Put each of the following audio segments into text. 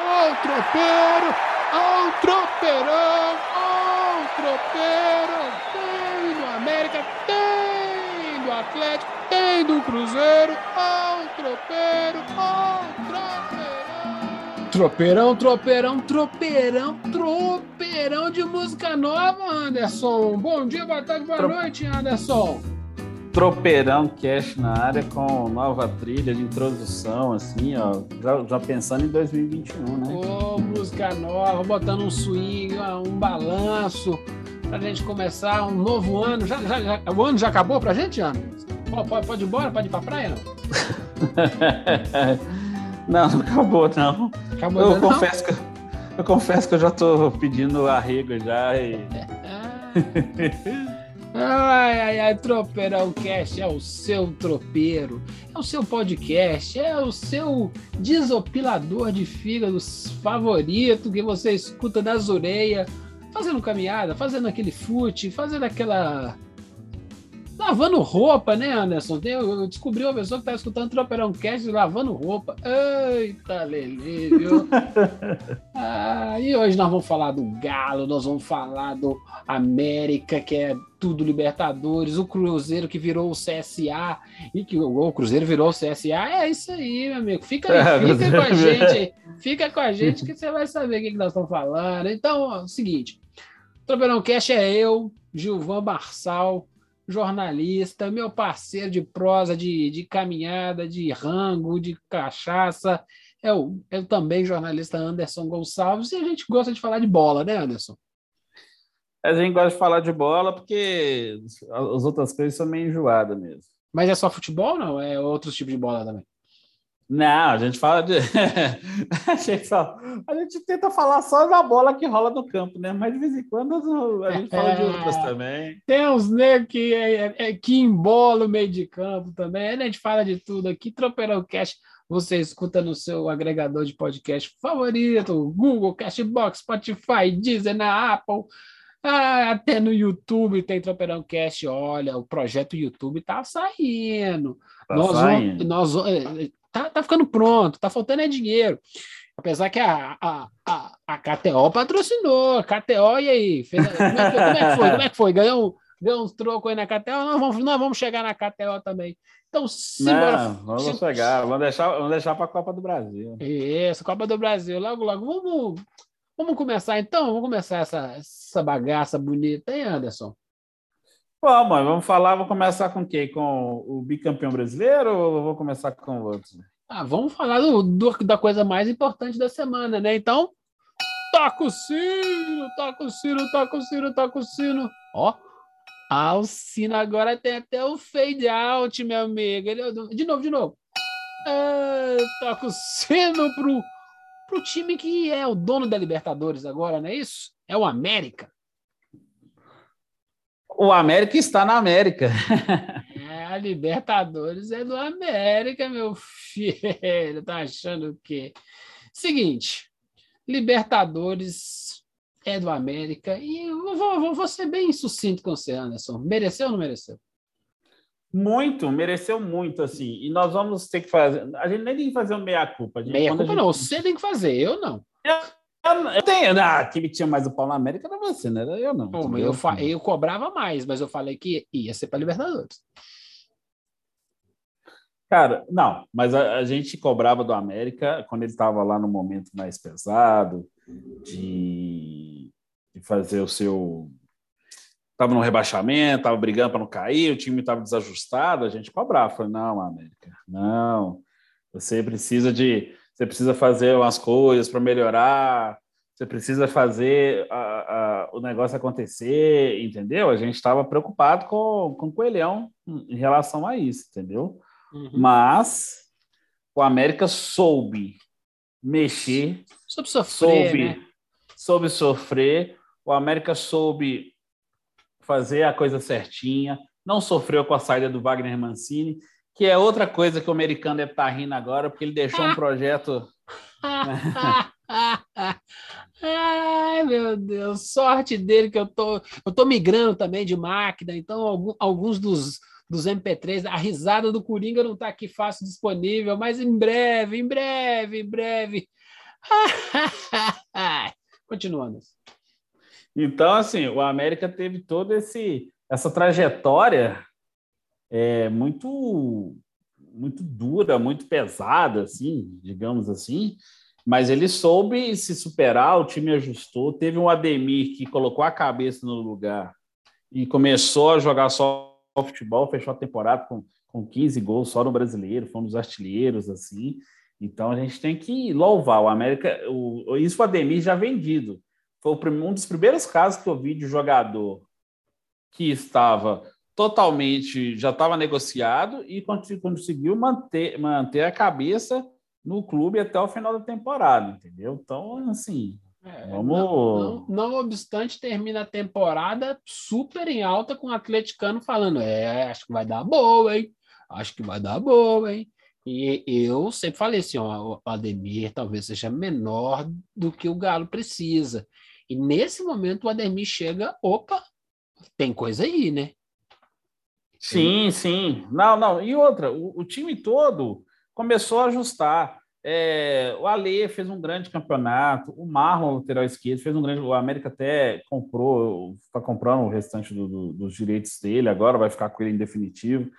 Ó o tropeiro, ó o tropeirão, ó o tropeiro. Tem do América, tem do Atlético, tem do Cruzeiro, ó o tropeiro, ó o tropeirão. Tropeirão, tropeirão, tropeirão, tropeirão de música nova, Anderson. Bom dia, boa tarde, boa Tro- noite, Anderson. Tropeirão Cash na área com nova trilha de introdução, assim, ó. Já, já pensando em 2021, né? Ô, música nova, botando um swing, um balanço, pra gente começar um novo ano. Já, já- já- o ano já acabou pra gente, Ana? Pode, pode, ir embora? Pode ir pra praia, não? não, não acabou, não. Acabou Eu ainda não? confesso, que, eu confesso que eu já tô pedindo arrego já e. Ai, ai, ai, Tropeirão Cast é o seu tropeiro, é o seu podcast, é o seu desopilador de fígados favorito que você escuta das orelhas, fazendo caminhada, fazendo aquele fute, fazendo aquela. Lavando roupa, né, Anderson? Eu descobri uma pessoa que tá escutando Tropeirão Cast lavando roupa. Eita, Lele, viu? Ah, e hoje nós vamos falar do Galo, nós vamos falar do América, que é tudo Libertadores, o Cruzeiro que virou o CSA, e que o, Cruzeiro virou o CSA. É isso aí, meu amigo. Fica É, aí, fica com a gente. Fica com a gente que você vai saber o que, que nós estamos falando. Então, ó, é o seguinte: Tropeirão Cash é eu, Gilvan Barçal, jornalista, meu parceiro de prosa, de, de caminhada, de rango, de cachaça. É o, é o também jornalista Anderson Gonçalves, e a gente gosta de falar de bola, né, Anderson? A gente gosta de falar de bola porque as outras coisas são meio enjoadas mesmo. Mas é só futebol, não? É outros tipos de bola também. Não, a gente fala de. a, gente a gente tenta falar só da bola que rola no campo, né? Mas de vez em quando a gente fala de outras também. Tem uns negros que, é, é- que embola o meio de campo também. A gente fala de tudo aqui. Tropeirão Cash, você escuta no seu agregador de podcast favorito: Google, Cashbox, Spotify, Deezer, na Apple. Ah, até no YouTube tem Tropeirão Cast. Olha, o projeto YouTube tá saindo. Tá nós saindo. vamos, nós, é, tá, tá ficando pronto, tá faltando é dinheiro. Apesar que a, a, a, a KTO patrocinou. A KTO, e aí? Fez- como, é, que- como é que foi? Como é que foi? Ganhou, ganhou uns trocos aí na KTO? Nós vamos, nós vamos chegar na KTO também. Então, simbora. Não, vamos chegar, vamos deixar, vamos deixar para a Copa do Brasil. Isso, Copa do Brasil, logo, logo. Vamos, vamos começar então? Vamos começar essa, essa bagaça bonita, hein, Anderson? Mãe, vamos falar, vou começar com quem? Com o bicampeão brasileiro ou vou começar com outros? Ah, vamos falar do, do- da coisa mais importante da semana, né? Então, toca o sino, toca o sino, toca o sino, toca o sino. Ó, ah, o sino agora tem até o fade out, meu amigo. Ele- de novo, de novo. Ah, toca o sino pro, pro time que é o dono da Libertadores agora, não é isso? É o América. O América está na América. É, a Libertadores é do América, meu filho. Tá achando o quê? Seguinte, Libertadores é do América e eu vou, vou- vou ser bem sucinto com você, Anderson. Mereceu ou não mereceu? Muito, mereceu muito, assim. E nós vamos ter que fazer. A gente nem tem que fazer um meia-culpa. a gente- não, você tem que fazer, eu não. Eu, eu tenho. Ah, quem tinha mais o pau na América era você, né? Era Eu não. Pô, eu, fa- eu cobrava mais, mas eu falei que ia ser para Libertadores. Cara, não, mas a, a gente cobrava do América quando ele estava lá no momento mais pesado, de, de fazer o seu. Estava no rebaixamento, estava brigando para não cair, o time estava desajustado, a gente cobrava. Falei, não, América, não. Você precisa de. Você precisa fazer umas coisas para melhorar, você precisa fazer a- a- o negócio acontecer, entendeu? A gente estava preocupado com, com o Coelhão em relação a isso, entendeu? Uhum. Mas o América soube mexer, Soube sofrer, soube, né? soube sofrer. O América soube fazer a coisa certinha, não sofreu com a saída do Wagner Mancini, que é outra coisa que o americano deve estar rindo agora, porque ele deixou um projeto. Ai, meu Deus, sorte dele que eu tô, eu tô migrando também de máquina, então algum- alguns dos, dos MP3, a risada do Coringa não tá aqui fácil disponível, mas em breve, em breve, em breve Continuando. Então, assim, o América teve toda esse essa trajetória é, muito muito dura, muito pesada, assim, digamos assim, mas ele soube se superar, o time ajustou, teve um Ademir que colocou a cabeça no lugar e começou a jogar só futebol, fechou a temporada com, com 15 gols só no brasileiro, foi um dos artilheiros, assim, então a gente tem que louvar. O América, o, isso o Ademir já vendido, foi um dos primeiros casos que eu vi de jogador que estava totalmente, já estava negociado e conseguiu manter, manter a cabeça no clube até o final da temporada, entendeu? Então, assim, é, vamos... Não, não, não, obstante, termina a temporada super em alta com o atleticano falando, é, acho que vai dar boa, hein? Acho que vai dar boa, hein? E eu sempre falei assim, ó, o Ademir talvez seja menor do que o Galo precisa. E nesse momento o Ademir chega, opa, tem coisa aí, né? Sim, sim. Não, não. E outra, o, o time todo começou a ajustar. É, o Ale fez um grande campeonato, o Marlon, lateral esquerdo, fez um grande. O América até comprou, está comprando o restante do, do, dos direitos dele, agora vai ficar com ele em definitivo,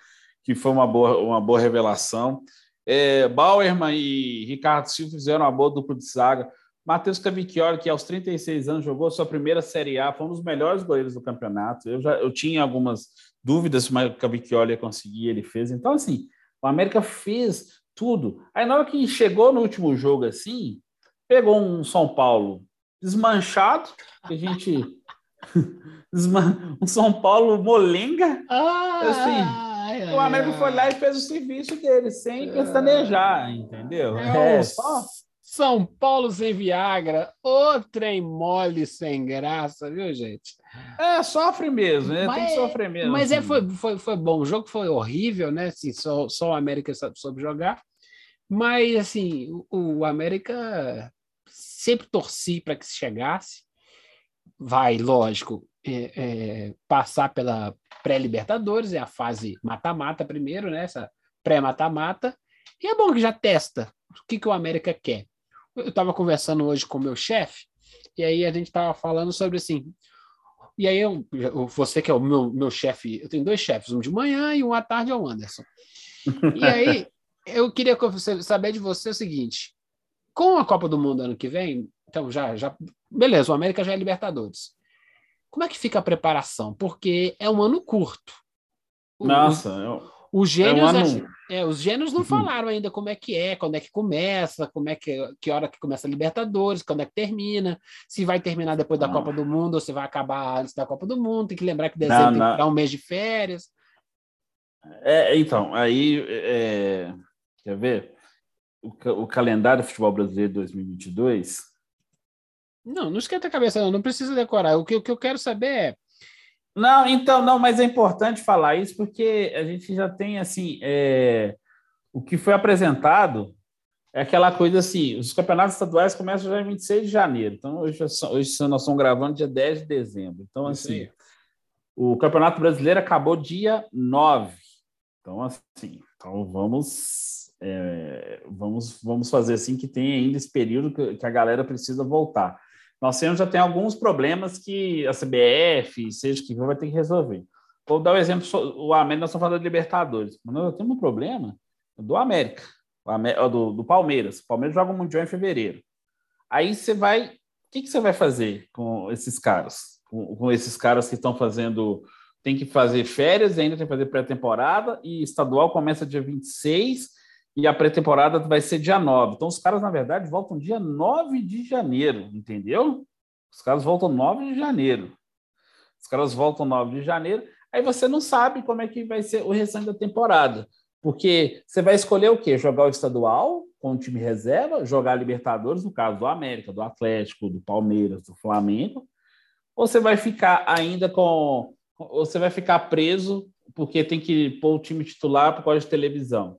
que foi uma boa, uma boa revelação. É, Bauerman e Ricardo Silva fizeram uma boa dupla de zaga. Matheus Cavicchioli, que aos 36 anos jogou sua primeira Série A, foi um dos melhores goleiros do campeonato. Eu já eu tinha algumas dúvidas se o Cavicchioli ia conseguir, ele fez. Então, assim, o América fez tudo. Aí, na hora que chegou no último jogo, assim, pegou um São Paulo desmanchado, que a gente. um São Paulo molenga. Ah, assim, o América foi lá e fez o serviço dele, sem pestanejar, entendeu? É, é só. São Paulo sem Viagra, o trem mole sem graça, viu, gente? É, sofre mesmo, né? Mas, Tem que sofrer mesmo. Mas é, foi, foi, foi bom. O jogo foi horrível, né? Assim, só, só o América soube jogar. Mas, assim, o, o América sempre torci para que chegasse. Vai, lógico, é, é, passar pela pré-Libertadores, é a fase mata-mata primeiro, né? Essa pré-mata-mata. E é bom que já testa o que, que o América quer. Eu estava conversando hoje com o meu chefe, e aí a gente estava falando sobre assim. E aí, eu, você que é o meu, meu chefe, eu tenho dois chefes, um de manhã e um à tarde é o Anderson. E aí, eu queria saber de você o seguinte: com a Copa do Mundo ano que vem, então já, já. Beleza, o América já é Libertadores. Como é que fica a preparação? Porque é um ano curto. Nossa, eu os gênios, é um é, os gênios não uhum. falaram ainda como é que é, quando é que começa, como é que, que hora que começa a Libertadores, quando é que termina, se vai terminar depois da ah. Copa do Mundo ou se vai acabar antes da Copa do Mundo. Tem que lembrar que dezembro não, tem que dar um mês de férias. É, então, aí, é, quer ver? O, o calendário do futebol brasileiro 2022. Não, não esquenta a cabeça, não, não precisa decorar. O que, o que eu quero saber é não, então, não, mas é importante falar isso porque a gente já tem, assim, é, o que foi apresentado é aquela coisa assim, os campeonatos estaduais começam já em 26 de janeiro, então hoje, hoje nós estamos gravando dia 10 de dezembro, então assim, o Campeonato Brasileiro acabou dia 9, então assim, então vamos, é, vamos, vamos fazer assim que tem ainda esse período que, que a galera precisa voltar. Nós temos, já tem alguns problemas que a CBF, seja que vai ter que resolver. Vou dar o um exemplo, o América, nós estamos falando de Libertadores, mas nós temos um problema do América, do, do Palmeiras. O Palmeiras joga o Mundial em fevereiro. Aí você vai. O que, que você vai fazer com esses caras? Com, com esses caras que estão fazendo. Tem que fazer férias, ainda tem que fazer pré-temporada, e estadual começa dia 26 e a pré-temporada vai ser dia 9. Então, os caras, na verdade, voltam dia 9 de janeiro, entendeu? Os caras voltam 9 de janeiro. Os caras voltam 9 de janeiro, aí você não sabe como é que vai ser o restante da temporada. Porque você vai escolher o quê? Jogar o estadual com o time reserva, jogar a Libertadores, no caso do América, do Atlético, do Palmeiras, do Flamengo, ou você vai ficar ainda com. Ou você vai ficar preso porque tem que pôr o time titular por causa de televisão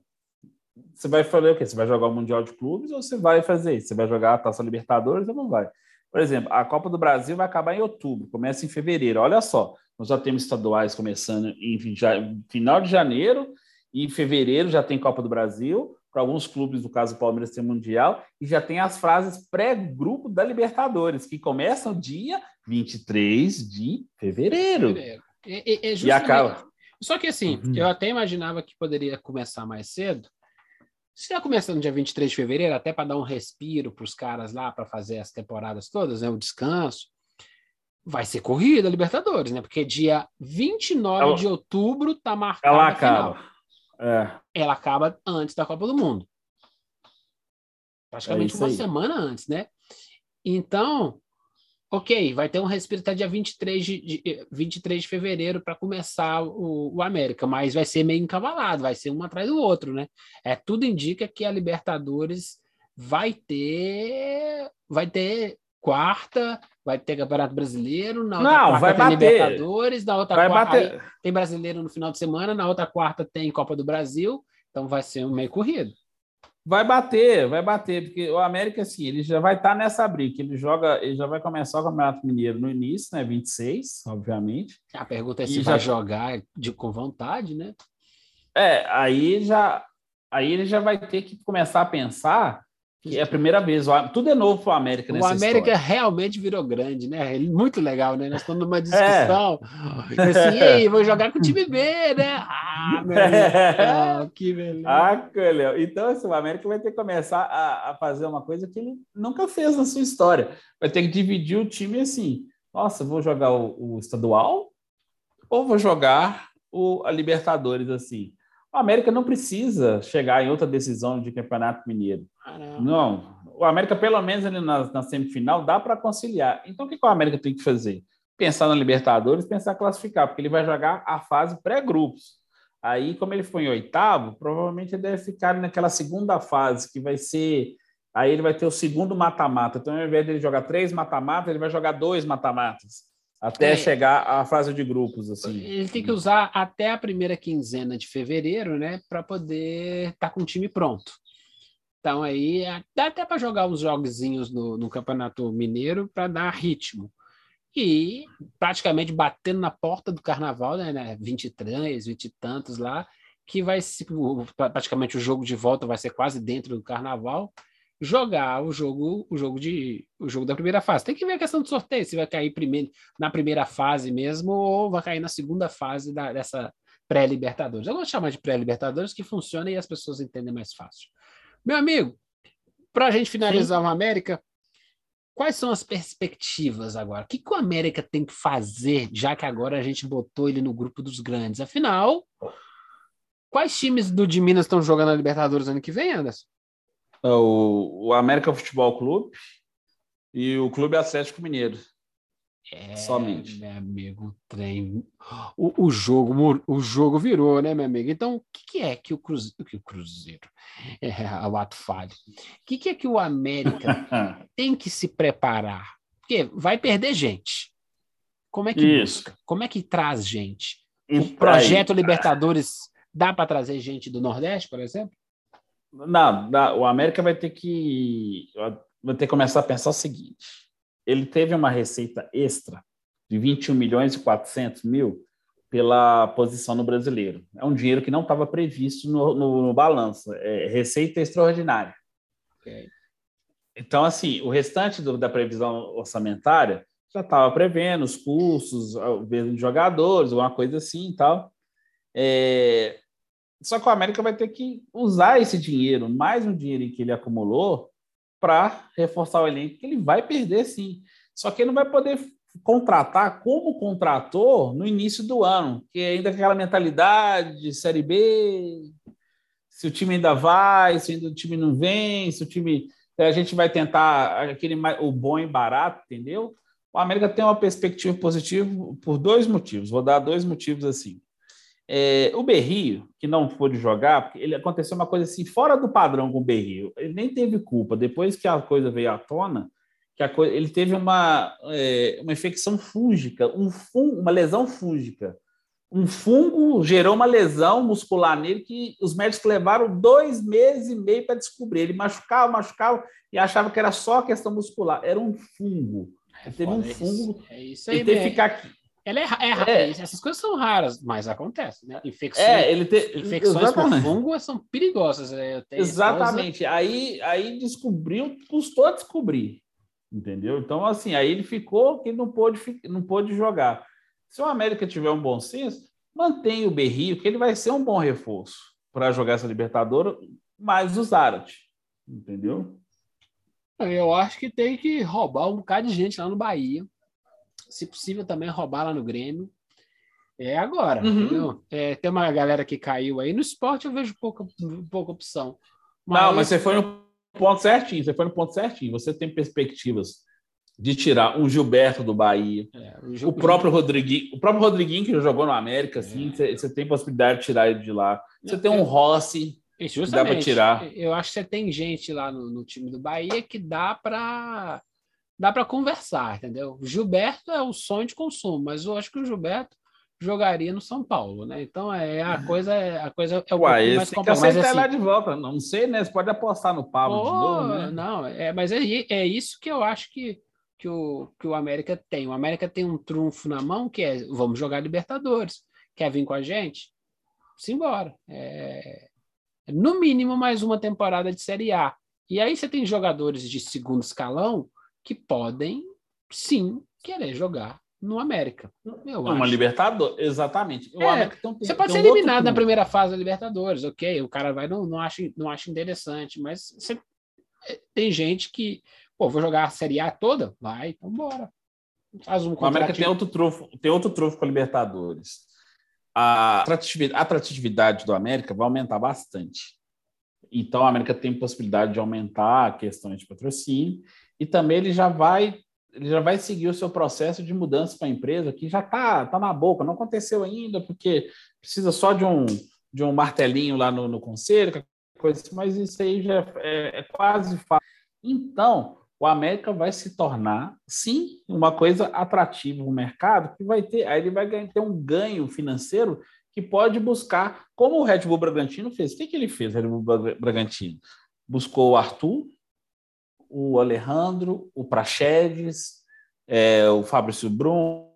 você vai fazer o quê? Você vai jogar o Mundial de Clubes ou você vai fazer isso? Você vai jogar a Taça Libertadores ou não vai? Por exemplo, a Copa do Brasil vai acabar em outubro, começa em fevereiro. Olha só, nós já temos estaduais começando em já, final de janeiro e em fevereiro já tem Copa do Brasil. para alguns clubes, no caso do Palmeiras tem Mundial, e já tem as frases pré-grupo da Libertadores, que começam dia 23 de fevereiro. fevereiro. E, e, e, e acaba. Só que assim, uhum. eu até imaginava que poderia começar mais cedo. Se já começando dia 23 de fevereiro, até para dar um respiro para os caras lá, para fazer as temporadas todas, né, o descanso, vai ser corrida Libertadores, né? Porque dia 29 ela, de outubro tá marcada ela acaba. É. Ela acaba antes da Copa do Mundo. Praticamente é uma aí. semana antes, né? Então, ok, vai ter um respiro até dia 23 de, de, 23 de fevereiro para começar o, o, América, mas vai ser meio encavalado, vai ser um atrás do outro, né? É, tudo indica que a Libertadores vai ter vai ter quarta, vai ter Campeonato Brasileiro, na outra Não, quarta vai tem bater. Libertadores, na outra vai quarta bater. tem Brasileiro no final de semana, na outra quarta tem Copa do Brasil, então vai ser um meio corrido. Vai bater, vai bater, porque o América, assim, ele já vai estar tá nessa briga, ele joga, ele já vai começar o Campeonato Mineiro no início, né, 26, obviamente. A pergunta é se vai jogar de, com vontade, né? É, aí já, aí ele já vai ter que começar a pensar que é a primeira vez. Tudo é novo para o América. O América história. realmente virou grande, né? Muito legal, né? Nós estamos numa discussão. É. Assim, Ei, vou jogar com o time B, né? Ah, meu é. que beleza. Ah, Então, assim, o América vai ter que começar a, a, fazer uma coisa que ele nunca fez na sua história. Vai ter que dividir o time assim. Nossa, vou jogar o, o estadual ou vou jogar o, a Libertadores assim? O América não precisa chegar em outra decisão de campeonato mineiro. Não. O América, pelo menos ali na, na semifinal, dá para conciliar. Então, o que, que o América tem que fazer? Pensar na Libertadores, pensar em classificar, porque ele vai jogar a fase pré-grupos. Aí, como ele foi em oitavo, provavelmente ele deve ficar naquela segunda fase, que vai ser. Aí ele vai ter o segundo mata-mata. Então, ao invés de ele jogar três mata-matas, ele vai jogar dois mata-matas até é. chegar à fase de grupos assim. Ele tem que usar até a primeira quinzena de fevereiro, né, para poder estar tá com o time pronto. Então aí dá até para jogar uns jogozinhos no, no Campeonato Mineiro para dar ritmo. E praticamente batendo na porta do carnaval, né, né 23, 20 e tantos lá, que vai ser praticamente o jogo de volta vai ser quase dentro do carnaval jogar o jogo, o jogo de o jogo da primeira fase. Tem que ver a questão do sorteio, se vai cair primeiro na primeira fase mesmo ou vai cair na segunda fase da, dessa pré-libertadores. Eu vou chamar de pré-libertadores que funciona e as pessoas entendem mais fácil. Meu amigo, para a gente finalizar Sim. o América, quais são as perspectivas agora? O que, que o América tem que fazer, já que agora a gente botou ele no grupo dos grandes? Afinal, quais times do de Minas estão jogando a Libertadores ano que vem, Anderson? É o, o América Futebol Clube e o Clube Atlético Mineiro. É, Somente. Meu amigo, trem. O, o, jogo, o jogo virou, né, meu amigo? Então, o que, que é que o Cruzeiro. Que o Cruzeiro é, o ato falho. O que, que é que o América tem que se preparar? Porque vai perder gente. Como é que Isso. busca? Como é que traz gente? o projeto aí, Libertadores dá para trazer gente do Nordeste, por exemplo? Não, não, o América vai ter que vai ter que começar a pensar o seguinte: ele teve uma receita extra de 21 milhões e 400 mil pela posição no brasileiro. É um dinheiro que não estava previsto no, no, no balanço, é receita extraordinária. Okay. Então, assim, o restante do, da previsão orçamentária já estava prevendo os custos, o de jogadores, uma coisa assim e tal. É, só que o América vai ter que usar esse dinheiro, mais um dinheiro que ele acumulou, para reforçar o elenco, que ele vai perder sim. Só que ele não vai poder contratar como contratou no início do ano, que ainda é aquela mentalidade de Série B, se o time ainda vai, se o time não vem, se o time. A gente vai tentar aquele o bom e barato, entendeu? O América tem uma perspectiva positiva por dois motivos. Vou dar dois motivos assim. É, o Berrio, que não pôde jogar, porque ele aconteceu uma coisa assim fora do padrão com o Berrio. Ele nem teve culpa. Depois que a coisa veio à tona, que a coisa, ele teve uma, é, uma infecção fúngica, um fun, uma lesão fúngica. Um fungo gerou uma lesão muscular nele que os médicos levaram dois meses e meio para descobrir. Ele machucava, machucava e achava que era só questão muscular. Era um fungo. Ele teve um fungo. É isso aí ele teve que ficar Ela é, é, é, Essas coisas são raras, mas acontece, né? Infecções, é, ele te... infecções Exatamente. por fungo são perigosas. Né? Exatamente. Esposa... Aí, aí descobriu, custou a descobrir. Entendeu? Então, assim, aí ele ficou que não pôde, não pôde jogar. Se o América tiver um bom senso, mantém o Berrio, que ele vai ser um bom reforço para jogar essa Libertadores, mais o Zarate. Entendeu? Eu acho que tem que roubar um bocado de gente lá no Bahia se possível também roubar lá no Grêmio. É agora, uhum. entendeu? É, tem uma galera que caiu aí. No esporte eu vejo pouca, pouca opção. Mas... Não, mas você foi no ponto certinho, você foi no ponto certinho. Você tem perspectivas de tirar um Gilberto do Bahia, é, o, Gil... o, próprio Rodriguinho, o próprio Rodriguinho que jogou no América, assim, é. você, tem possibilidade de tirar ele de lá. Você tem um Rossi, que dá para tirar. Eu acho que você tem gente lá no, no time do Bahia que dá para dá para conversar, entendeu? O Gilberto é o sonho de consumo, mas eu acho que o Gilberto jogaria no São Paulo, né? Então é a coisa a coisa é o Ué, mais complexo. Mas assim, lá de volta, não sei, né? Você pode apostar no Pablo oh, de novo, né? Não, é, mas é, é isso que eu acho que que o, que o América tem. O América tem um trunfo na mão que é vamos jogar Libertadores. Quer vir com a gente? Simbora. É, no mínimo mais uma temporada de Série A. E aí você tem jogadores de segundo escalão que podem, sim, querer jogar no América. Eu uma. Libertadores, exatamente. É, tem, você pode ser eliminado na primeira fase da Libertadores, ok? O cara vai não, não acha não acha interessante, mas você, é, tem gente que, pô, vou jogar a Série A toda, vai, então bora. Faz um o América tem outro trufo, tem outro trufo com a Libertadores. A atratividade, a do América vai aumentar bastante. Então a América tem possibilidade de aumentar questões de patrocínio e também ele já vai ele já vai seguir o seu processo de mudança para a empresa, que já está tá na boca, não aconteceu ainda, porque precisa só de um, de um martelinho lá no, no conselho, coisa assim, mas isso aí já é, é quase fácil. Então, o América vai se tornar, sim, uma coisa atrativa no mercado, que vai ter, aí ele vai ter um ganho financeiro que pode buscar, como o Red Bull Bragantino fez. O que, que ele fez, o Red Bull Bragantino? Buscou o Arthur, o Alejandro, o Praxedes, é, o Fabrício Bruno,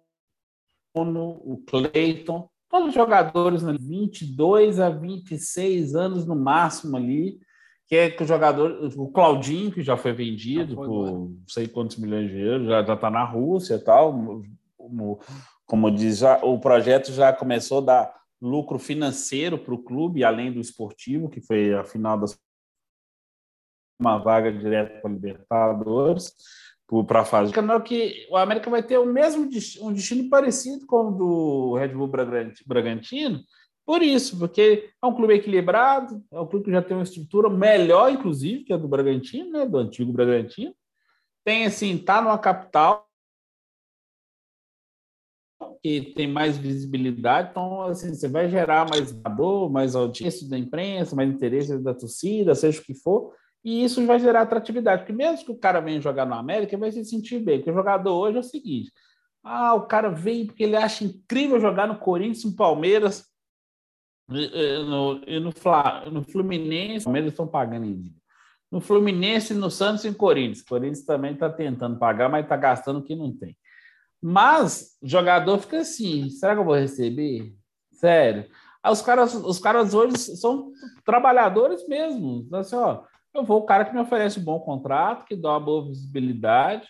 o Cleiton, todos jogadores de né, 22 a 26 anos no máximo ali, que é que o jogador, o Claudinho, que já foi vendido foi, por não sei quantos milhões de euros, já está na Rússia e tal, como, como diz, já, o projeto já começou a dar lucro financeiro para o clube, além do esportivo, que foi a final das uma vaga direta para Libertadores para a fase. que o América vai ter o mesmo um destino parecido com o do Red Bull Bragantino, por isso, porque é um clube equilibrado, é um clube que já tem uma estrutura melhor, inclusive, que a do Bragantino, né, do antigo Bragantino. Tem assim, tá numa capital que tem mais visibilidade, então assim, você vai gerar mais dor, mais audiência da imprensa, mais interesse da torcida, seja o que for. E isso vai gerar atratividade, porque mesmo que o cara venha jogar no América, vai se sentir bem. Porque o jogador hoje é o seguinte: ah, o cara vem porque ele acha incrível jogar no Corinthians, no Palmeiras, e no, e no, no Fluminense. Palmeiras estão pagando em dia. No Fluminense, no Santos e no Corinthians. O Corinthians também está tentando pagar, mas está gastando o que não tem. Mas jogador fica assim: será que eu vou receber? Sério. Os caras, os caras hoje são trabalhadores mesmo. Assim, ó, eu vou o cara que me oferece um bom contrato, que dá uma boa visibilidade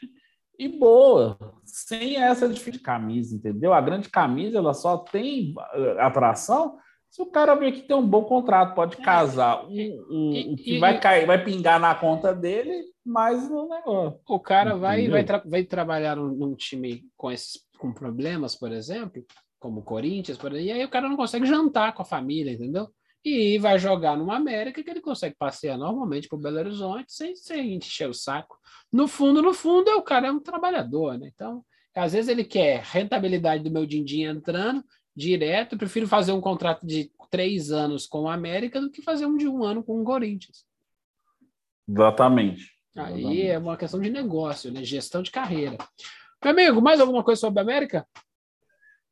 e boa, sem essa de camisa, entendeu? A grande camisa ela só tem eh, atração se o cara vê que tem um bom contrato, pode é. casar o, o, o que vai cair, vai pingar na conta dele, mas no negócio. O cara vai, vai, tra vai trabalhar num, time com esses com problemas, por exemplo, como o Corinthians, por exemplo, e aí o cara não consegue jantar com a família, entendeu? E vai jogar numa América que ele consegue passear normalmente para Belo Horizonte sem, sem encher o saco. No fundo, no fundo, o cara é um trabalhador, né? Então, às vezes ele quer rentabilidade do meu din-din entrando direto, eu prefiro fazer um contrato de três anos com o América do que fazer um de um ano com o Corinthians. Exatamente. Aí Exatamente. é uma questão de negócio, né? gestão de carreira. Meu amigo, mais alguma coisa sobre a América?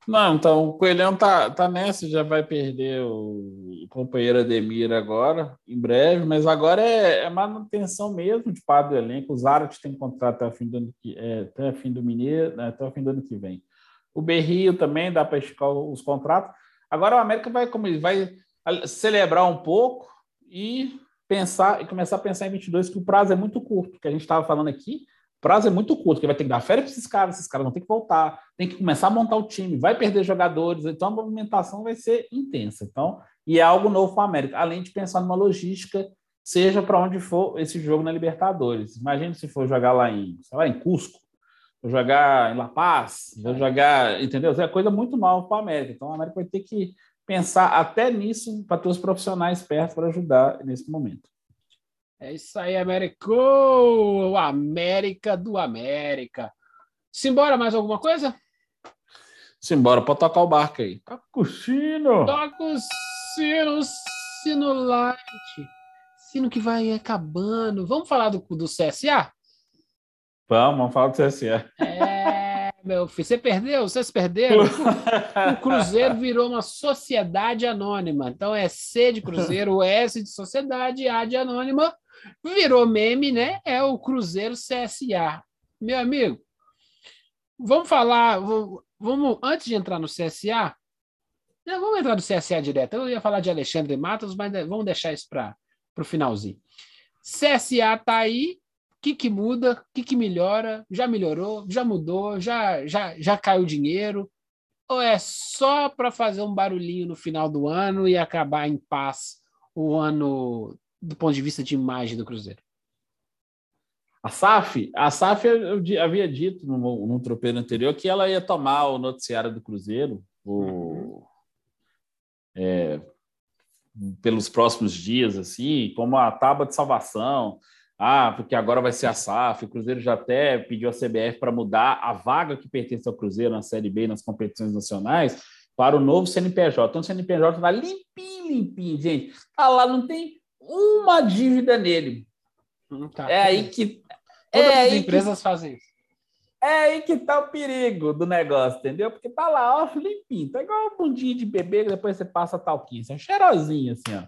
Não, então o Coelhão tá, tá nessa, já vai perder o companheiro Ademir agora, em breve, mas agora é, é manutenção mesmo de parte do elenco. Os Zarat tem contrato até o fim do ano que, é, até fim do Mineiro, né, até o fim do ano que vem. O Berrio também dá para esticar os contratos. Agora o América vai, como vai celebrar um pouco e pensar e começar a pensar em 22, que o prazo é muito curto, que a gente estava falando aqui. O prazo é muito curto, que vai ter que dar férias para esses caras, esses caras vão ter que voltar, tem que começar a montar o time, vai perder jogadores, então a movimentação vai ser intensa. Então, e é algo novo para o América, além de pensar numa logística, seja para onde for esse jogo na Libertadores. Imagina se for jogar lá em, sei lá, em Cusco, vou jogar em La Paz, vou jogar, entendeu? É coisa muito nova para a América. Então a América vai ter que pensar até nisso para ter os profissionais perto para ajudar nesse momento. É isso aí, América! O América do América. Simbora, mais alguma coisa? Simbora, pode tocar o barco aí. Toca o sino! Toca o sino, sino light. Sino que vai acabando. Vamos falar do, do CSA? Vamos, vamos falar do CSA. É, meu filho, você perdeu? Vocês perderam? o Cruzeiro virou uma sociedade anônima. Então é C de Cruzeiro, S de sociedade, A de anônima. Virou meme, né? É o Cruzeiro CSA. Meu amigo, vamos falar. Vamos, antes de entrar no CSA, não, vamos entrar no CSA direto. Eu ia falar de Alexandre Matos, mas vamos deixar isso para o finalzinho. CSA tá aí, que, que muda, o que, que melhora, já melhorou, já mudou, já, já, já caiu dinheiro, ou é só para fazer um barulhinho no final do ano e acabar em paz o ano do ponto de vista de imagem do Cruzeiro? A SAF, a SAF eu havia dito no, no tropeiro anterior que ela ia tomar o noticiário do Cruzeiro o, uhum. é, pelos próximos dias, assim, como a tábua de salvação, ah, porque agora vai ser a SAF. O Cruzeiro já até pediu a CBF para mudar a vaga que pertence ao Cruzeiro na Série B nas competições nacionais para o novo CNPJ. Então, o CNPJ está limpinho, limpinho, gente. Tá lá, não tem uma dívida nele. Hum, tá. É aí que. Todas é as empresas que, fazem isso. É aí que tá o perigo do negócio, entendeu? Porque tá lá, ó, limpinho. Tá igual um bundinho de bebê, depois você passa talquinho. Assim, um cheirosinho, assim, ó.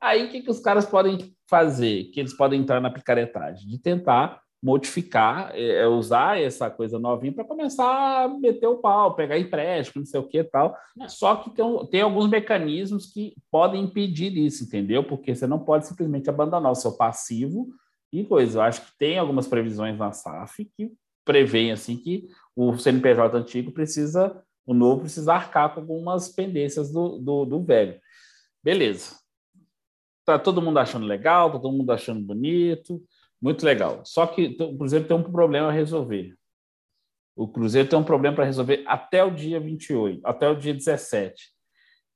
Aí o que, que os caras podem fazer? Que eles podem entrar na picaretagem? De tentar modificar, é, é usar essa coisa novinha para começar a meter o pau, pegar empréstimo, não sei o que e tal. É. Só que tem, tem alguns mecanismos que podem impedir isso, entendeu? Porque você não pode simplesmente abandonar o seu passivo e coisa. Eu acho que tem algumas previsões na SAF que prevêem assim que o CNPJ antigo precisa, o novo precisa arcar com algumas pendências do, do, do velho. Beleza. Tá todo mundo achando legal, tá todo mundo achando bonito, muito legal. Só que o Cruzeiro tem um problema a resolver. O Cruzeiro tem um problema para resolver até o dia 28, até o dia 17.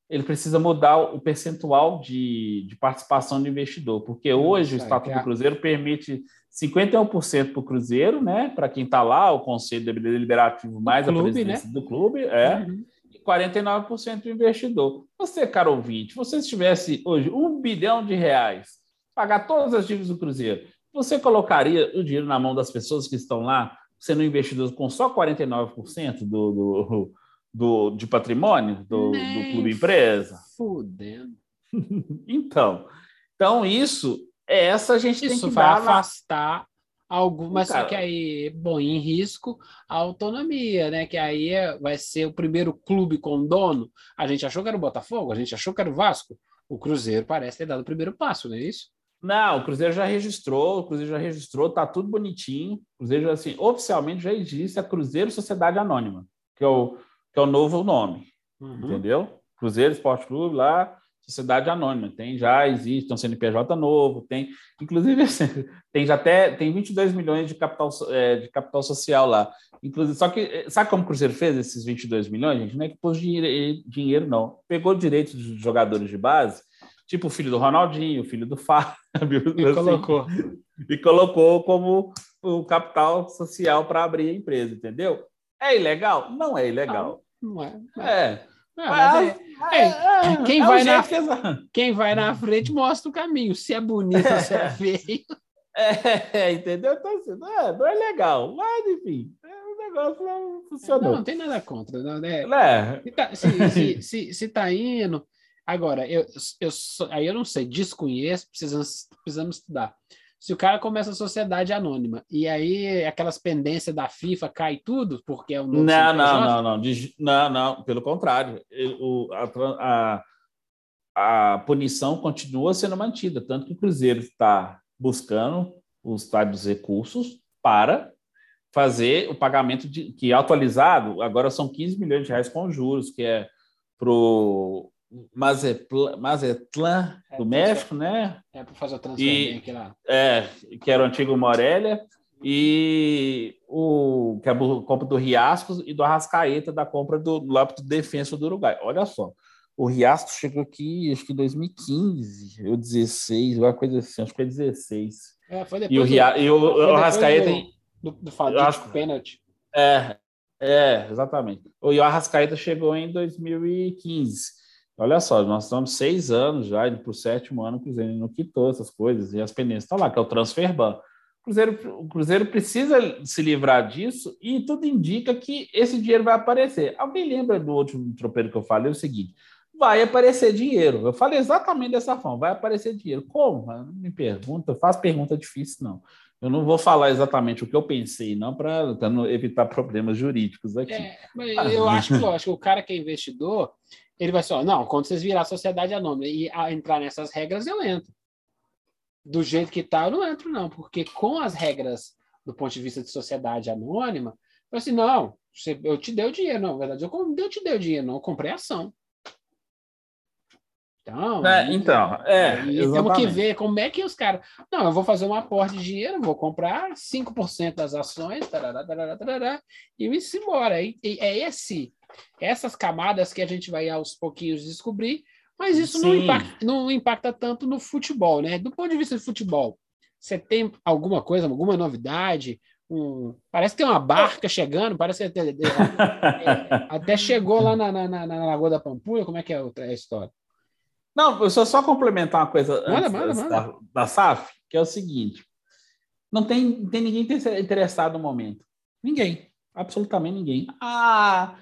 Ele precisa mudar o percentual de, de participação do investidor, porque hoje o Estatuto do Cruzeiro permite 51% para o Cruzeiro, né? Para quem está lá, o Conselho Deliberativo mais clube, a presidência né? do clube, é. Uhum. 49% do investidor. Você, caro ouvinte, você tivesse hoje um bilhão de reais, pagar todas as dívidas do Cruzeiro, você colocaria o dinheiro na mão das pessoas que estão lá, sendo investidores com só 49% do, do, do, de patrimônio do, do clube empresa? Fudendo. então, então, isso é essa a gente isso tem que vai afastar Algumas, só que aí, bom, em risco a autonomia, né? Que aí é, vai ser o primeiro clube com dono. A gente achou que era o Botafogo, a gente achou que era o Vasco. O Cruzeiro parece ter dado o primeiro passo, não é isso? Não, o Cruzeiro já registrou, o Cruzeiro já registrou, tá tudo bonitinho. O Cruzeiro, assim, oficialmente já existe a Cruzeiro Sociedade Anônima, que é o, que é o novo nome, uhum. entendeu? Cruzeiro Esporte Clube lá, sociedade anônima, tem já existe, tem um CNPJ novo, tem, inclusive, tem já até tem 22 milhões de capital, é, de capital social lá. Inclusive, só que é, sabe como o Cruzeiro fez esses 22 milhões, gente? Não é que pôs dinheiro, dinheiro não. Pegou direitos de jogadores de base, tipo o filho do Ronaldinho, o filho do Fábio, e assim, colocou e colocou como o capital social para abrir a empresa, entendeu? É ilegal? Não é ilegal. Não, não é. É. É, mas é, é, é, quem, é vai na, que... quem vai na frente mostra o caminho. Se é bonito ou se é feio. É, entendeu? Então, assim, não, é, não é legal. Mas, enfim, o negócio não funcionou. Não, não tem nada contra. Não, né? É. Se, tá, se, se, se, se tá indo. Agora, eu, eu, aí eu não sei, desconheço, precisamos, precisamos estudar. Se o cara começa a sociedade anônima e aí aquelas pendências da FIFA cai tudo, porque é o novo Não, não, não, não, não, não, pelo contrário. O, a, a, a punição continua sendo mantida, tanto que o Cruzeiro está buscando os tais recursos para fazer o pagamento de que atualizado agora são 15 milhões de reais com juros, que é para Mazeplan, Mazeplan é, do México, né? É para fazer o transfer aqui lá. É, que era o antigo Morelia, e o que é a compra do Riascos e do Arrascaeta da compra do Lápis Defensa do Uruguai. Olha só, o Riascos chegou aqui, acho que em 2015, ou 16, uma coisa assim, acho que foi 16. É, foi depois e o, Ria, e o, o Arrascaeta. Do, do, do, do acho, pênalti. É, é, exatamente. O Arrascaeta chegou em 2015. Olha só, nós estamos seis anos já, indo para o sétimo ano, o Cruzeiro não quitou essas coisas, e as pendências estão lá, que é o transfer ban. O Cruzeiro, o Cruzeiro precisa se livrar disso e tudo indica que esse dinheiro vai aparecer. Alguém lembra do último tropeiro que eu falei? É o seguinte: vai aparecer dinheiro. Eu falei exatamente dessa forma: vai aparecer dinheiro. Como? Não me pergunta, faz pergunta difícil, não. Eu não vou falar exatamente o que eu pensei, não, para evitar problemas jurídicos aqui. É, eu acho que, lógico, o cara que é investidor, ele vai só, não, quando vocês virar sociedade anônima e entrar nessas regras, eu entro. Do jeito que tá, eu não entro, não, porque com as regras do ponto de vista de sociedade anônima, eu assim, não, eu te dei o dinheiro, não, na verdade, eu, eu te dei o dinheiro, não, eu comprei ação. Então, é, então, é, temos que ver como é que os caras. Não, eu vou fazer um aporte de dinheiro, vou comprar 5% das ações, tarará, tarará, tarará, e me embora. E, e é esse essas camadas que a gente vai aos pouquinhos descobrir, mas isso não impacta, não impacta, tanto no futebol, né? Do ponto de vista de futebol, você tem alguma coisa, alguma novidade? Um... Parece que tem uma barca chegando, parece que até, até chegou lá na, na, na, na, Lagoa da Pampulha. Como é que é a história? Não, eu só, só complementar uma coisa manda, manda, manda. Da, da SAF, que é o seguinte: não tem, tem ninguém interessado no momento. Ninguém. Absolutamente ninguém. Ah,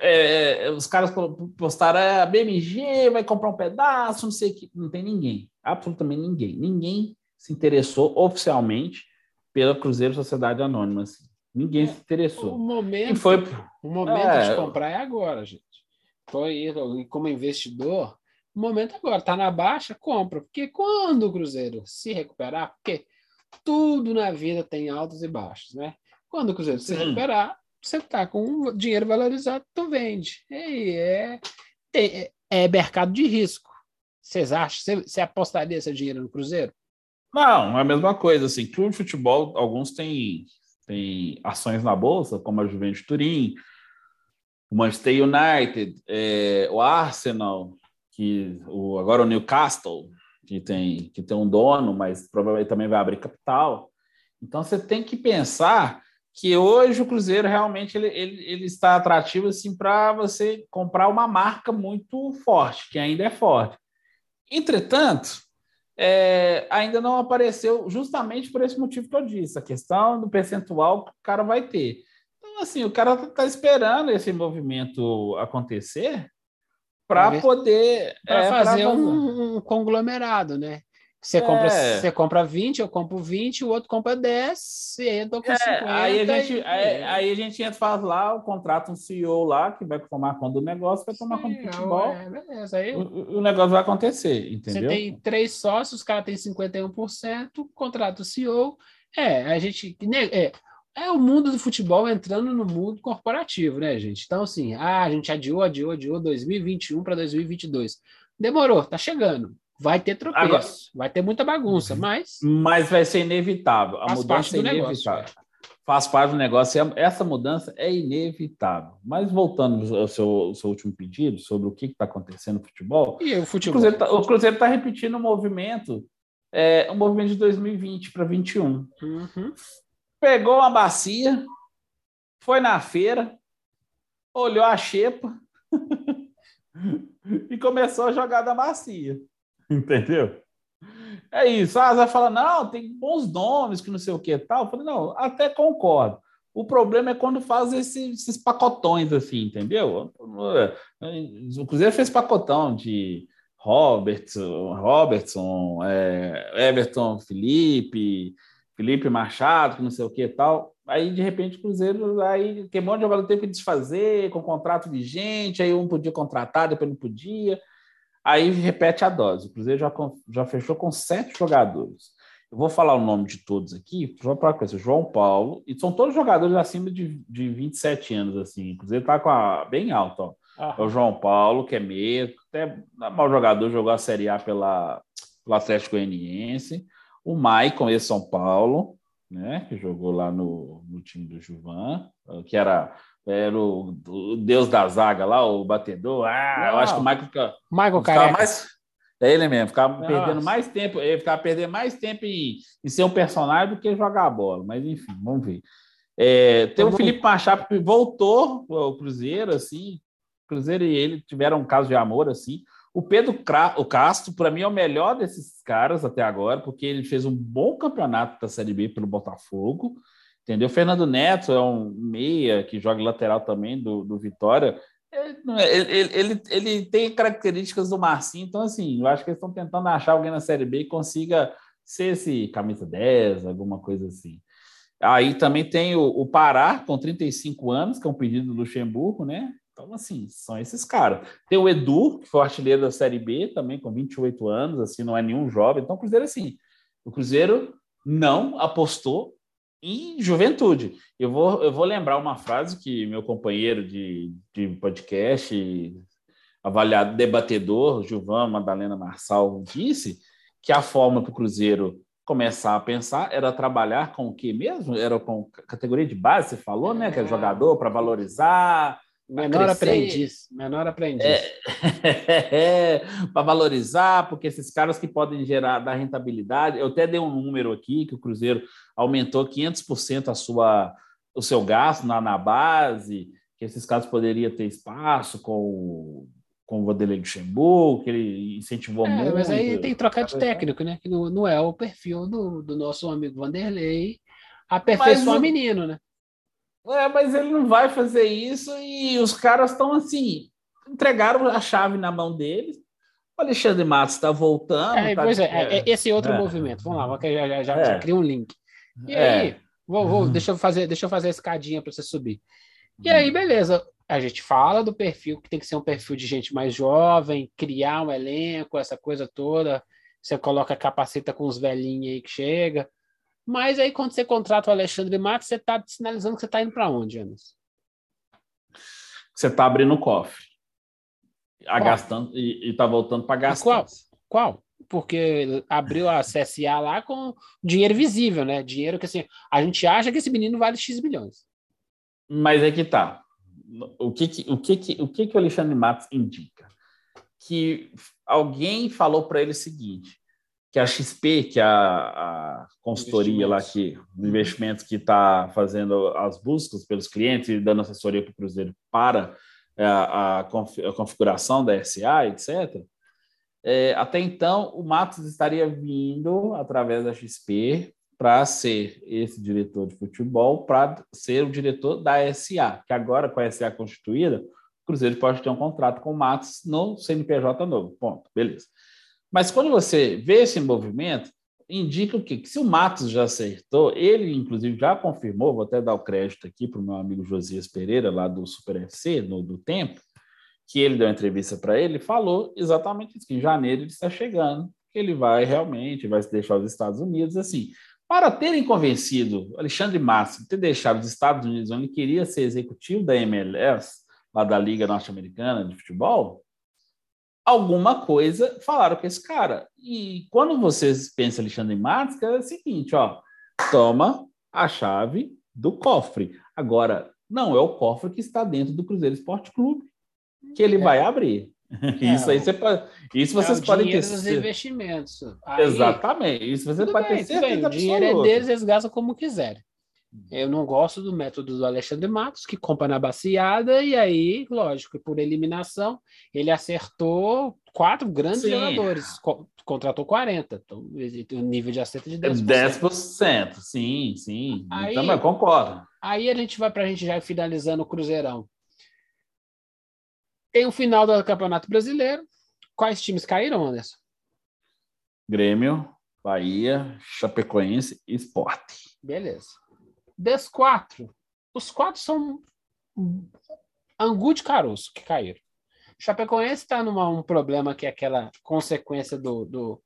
é, os caras postaram é, a BMG vai comprar um pedaço, não sei o que. Não tem ninguém, absolutamente ninguém. Ninguém se interessou oficialmente pela Cruzeiro Sociedade Anônima. Assim. Ninguém é, se interessou. O momento, foi... o momento é... de comprar é agora, gente. Foi como investidor, o momento agora. Está na baixa, compra. Porque quando o Cruzeiro se recuperar, porque tudo na vida tem altos e baixos, né? Quando o Cruzeiro se recuperar, você está com dinheiro valorizado, tu vende. E é, é, é mercado de risco. Vocês acham? Você apostaria seu dinheiro no Cruzeiro? Não, é a mesma coisa. Assim, clube de futebol, alguns têm, têm ações na bolsa, como a Juventus Turim, o Manchester United, é, o Arsenal, que o, agora o Newcastle, que tem, que tem um dono, mas provavelmente também vai abrir capital. Então você tem que pensar que hoje o Cruzeiro realmente ele, ele, ele está atrativo assim para você comprar uma marca muito forte, que ainda é forte. Entretanto, é, ainda não apareceu justamente por esse motivo que eu disse, a questão do percentual que o cara vai ter. Então, assim, o cara está esperando esse movimento acontecer para poder para é, fazer um, um, conglomerado, né? Você, é. compra, você compra 20, eu compro 20, o outro compra 10, e aí eu tô com é, 50. Aí a, gente, e... aí, aí, a gente entra faz lá, o contrato um CEO lá, que vai tomar conta do negócio, vai tomar conta do futebol. É, beleza. Aí, o, o, negócio vai acontecer, entendeu? Você tem três sócios, os caras têm 51%, contrato CEO. É, a gente. É, é o mundo do futebol entrando no mundo corporativo, né, gente? Então, assim, ah, a gente adiou, adiou, adiou 2021 para 2022. Demorou, tá chegando. Vai ter tropeço, Agora, vai ter muita bagunça, mas. Mas vai ser inevitável. A mudança é inevitável. Negócio, Faz parte do negócio. Essa mudança é inevitável. Mas voltando ao seu, ao seu último pedido sobre o que está acontecendo no futebol. E o futebol? O Cruzeiro está tá repetindo o movimento, é, o movimento de 2020 para 2021. Uhum. Pegou uma bacia, foi na feira, olhou a xepa e começou a jogar da macia. Entendeu? É isso. Ah, vai falar, não, tem bons nomes, que não sei o que tal. Eu falei, não, até concordo. O problema é quando faz esses, esses pacotões assim, entendeu? O Cruzeiro fez pacotão de Robertson, Robertson é, Everton Felipe, Felipe Machado, que não sei o que tal. Aí, de repente, o Cruzeiro aí queimou de jogador, teve que desfazer com contrato vigente, aí um podia contratar, depois não podia. Aí repete a dose. O Cruzeiro já, já fechou com sete jogadores. Eu vou falar o nome de todos aqui, só para coisa. João Paulo, e são todos jogadores acima de, de 27 anos, assim. O Cruzeiro está com a bem alto, ó. Ah. É o João Paulo, que é meio, até mal jogador, jogou a Série A pela, pelo Atlético Goianiense. O Maicon, esse São Paulo, né, que jogou lá no, no time do Juvan, que era, era o, o, deus da zaga lá, o batedor. Ah, eu acho que o Michael, fica, Michael ficava mais. É ele mesmo, ficava Nossa. perdendo mais tempo, ele ficava perdendo mais tempo em, em, ser um personagem do que jogar a bola. Mas enfim, vamos ver. É, tem o Felipe Machado que voltou ao Cruzeiro, assim. Cruzeiro e ele tiveram um caso de amor, assim. O Pedro o Castro, para mim, é o melhor desses caras até agora, porque ele fez um bom campeonato da Série B pelo Botafogo. Entendeu? Fernando Neto é um meia que joga lateral também do, do Vitória. É, ele, ele, ele, ele, tem características do Marcinho, então, assim, eu acho que eles estão tentando achar alguém na Série B que consiga ser esse camisa 10, alguma coisa assim. Aí também tem o, o Pará, com 35 anos, que é um pedido do Luxemburgo, né? Então, assim, são esses caras. Tem o Edu, que foi artilheiro da Série B, também com 28 anos, assim, não é nenhum jovem. Então, o Cruzeiro, assim, o Cruzeiro não apostou em juventude. Eu vou, eu vou lembrar uma frase que meu companheiro de, de podcast, avaliado debatedor, Gilvan Madalena Marçal, disse que a forma que o Cruzeiro começar a pensar era trabalhar com o que mesmo? Era com categoria de base, você falou, né? Que é jogador para valorizar, Menor aprendiz, menor aprendiz. É, é, para valorizar, porque esses caras que podem gerar da rentabilidade, eu até dei um número aqui que o Cruzeiro aumentou 500% a sua, o seu gasto na, na base, que esses caras poderiam ter espaço com, com o Vanderlei Luxemburgo, que ele incentivou é, muito. Mas aí tem que trocar de técnico, né? Que não, não é o perfil do, do nosso amigo Vanderlei aperfeiçoar o menino, né? É, mas ele não vai fazer isso e os caras estão assim, entregaram a chave na mão dele. O Alexandre Matos está voltando. É, tá pois é, é, é, esse outro é. movimento. Vamos lá, já, já, já, já é. cria um link. E aí, vou, vou, uhum. deixa, eu fazer, deixa eu fazer a escadinha para você subir. E aí, uhum. beleza. A gente fala do perfil que tem que ser um perfil de gente mais jovem, criar um elenco, essa coisa toda. Você coloca capacita com os velhinhos aí que chega. Mas aí, quando você contrata o Alexandre Matos, você está sinalizando que você está indo para onde, Anis? Você está abrindo o cofre. Gastando, e está voltando para gastar. Qual? Qual? Porque abriu a CSA lá com dinheiro visível, né? Dinheiro que assim, a gente acha que esse menino vale X milhões. Mas é que tá. O que que, o que, que, o que, que o Alexandre Matos indica? Que alguém falou para ele o seguinte: que a XP, que é a, a consultoria lá que investimentos que está fazendo as buscas pelos clientes e dando assessoria para o Cruzeiro para é, a, a, configuração da SA, etc. É, até então, o Matos estaria vindo através da XP para ser esse diretor de futebol, para ser o diretor da SA, que agora com a SA constituída, o Cruzeiro pode ter um contrato com o Matos no CNPJ novo. Ponto. Beleza. Mas quando você vê esse movimento, indica o quê? Que se o Matos já acertou, ele inclusive já confirmou, vou até dar o crédito aqui para o meu amigo Josias Pereira, lá do Super FC, no, do Tempo, que ele deu uma entrevista para ele, falou exatamente isso, que em janeiro ele está chegando, que ele vai realmente, vai se deixar os Estados Unidos, assim, para terem convencido Alexandre Matos de ter deixado os Estados Unidos, onde ele queria ser executivo da MLS, lá da Liga Norte-Americana de Futebol, alguma coisa falaram com esse cara. E quando vocês pensam Alexandre Matos, é o seguinte, ó, toma a chave do cofre. Agora, não é o cofre que está dentro do Cruzeiro Esporte Clube que ele é. vai abrir. É, isso aí você pode, isso é vocês podem ter dos investimentos. Aí, Exatamente. Isso você pode bem, ter certeza O dinheiro é deles, eles gastam como quiserem. Eu não gosto do método do Alexandre Matos, que compra na baciada, e aí, lógico, por eliminação, ele acertou quatro grandes Sim. jogadores, co contratou 40. Então, o nível de acerto de 10%. 10%, sim, sim. Aí, então, eu concordo. Aí a gente vai para a gente já finalizando o Cruzeirão. Tem o final do Campeonato Brasileiro, Quais times caíram, Anderson? Grêmio, Bahia, Chapecoense e Sport. Beleza. Des quatro, os quatro são Angu de Caroço que caíram. Chapecoense está num um problema que é aquela consequência do, do,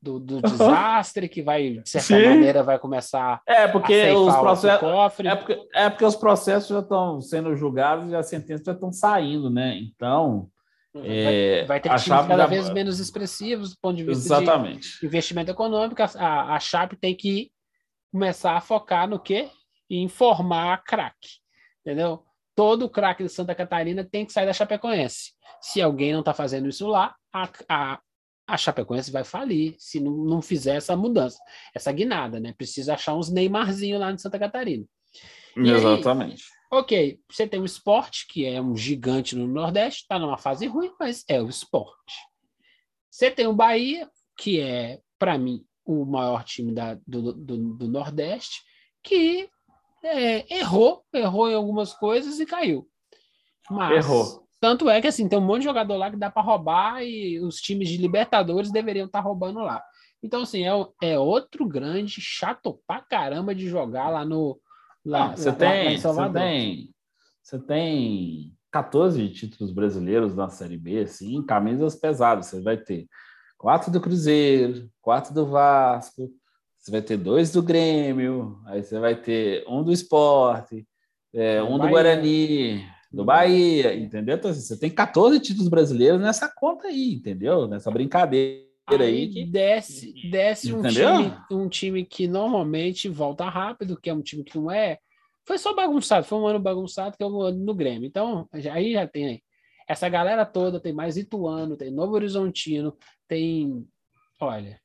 do, do desastre que vai, de certa Sim. maneira, vai começar é porque os processos cofre. É porque, é porque os processos já estão sendo julgados e as sentenças já estão saindo, né? Então. Vai, é, vai ter times cada já... vez menos expressivos do ponto de vista Exatamente. de investimento econômico. A, a Chape tem que começar a focar no quê? Em formar craque. Entendeu? Todo craque de Santa Catarina tem que sair da Chapecoense. Se alguém não está fazendo isso lá, a, a, a Chapecoense vai falir se não, não fizer essa mudança, essa guinada, né? Precisa achar uns Neymarzinho lá em Santa Catarina. E Exatamente. Aí, ok, você tem o esporte, que é um gigante no Nordeste, está numa fase ruim, mas é o esporte. Você tem o Bahia, que é, para mim, o maior time da, do, do, do Nordeste, que é, errou, errou em algumas coisas e caiu. Mas, errou. Tanto é que assim, tem um monte de jogador lá que dá para roubar e os times de Libertadores deveriam estar tá roubando lá. Então, assim, é, é outro grande chato pra caramba de jogar lá no. Lá, você, lá, tem, lá você tem. Você tem 14 títulos brasileiros na Série B, assim, camisas pesadas. Você vai ter quatro do Cruzeiro, quatro do Vasco, você vai ter dois do Grêmio, aí você vai ter um do Esporte, é, um do Guarani, do Bahia, entendeu? Então, assim, você tem 14 títulos brasileiros nessa conta aí, entendeu? Nessa brincadeira aí. que... Desce, desce um time, um time que normalmente volta rápido, que é um time que não é. Foi só bagunçado, foi um ano bagunçado que é o ano no Grêmio. Então, aí já tem aí. Essa galera toda, tem mais Ituano, tem Novo Horizontino, tem. Olha,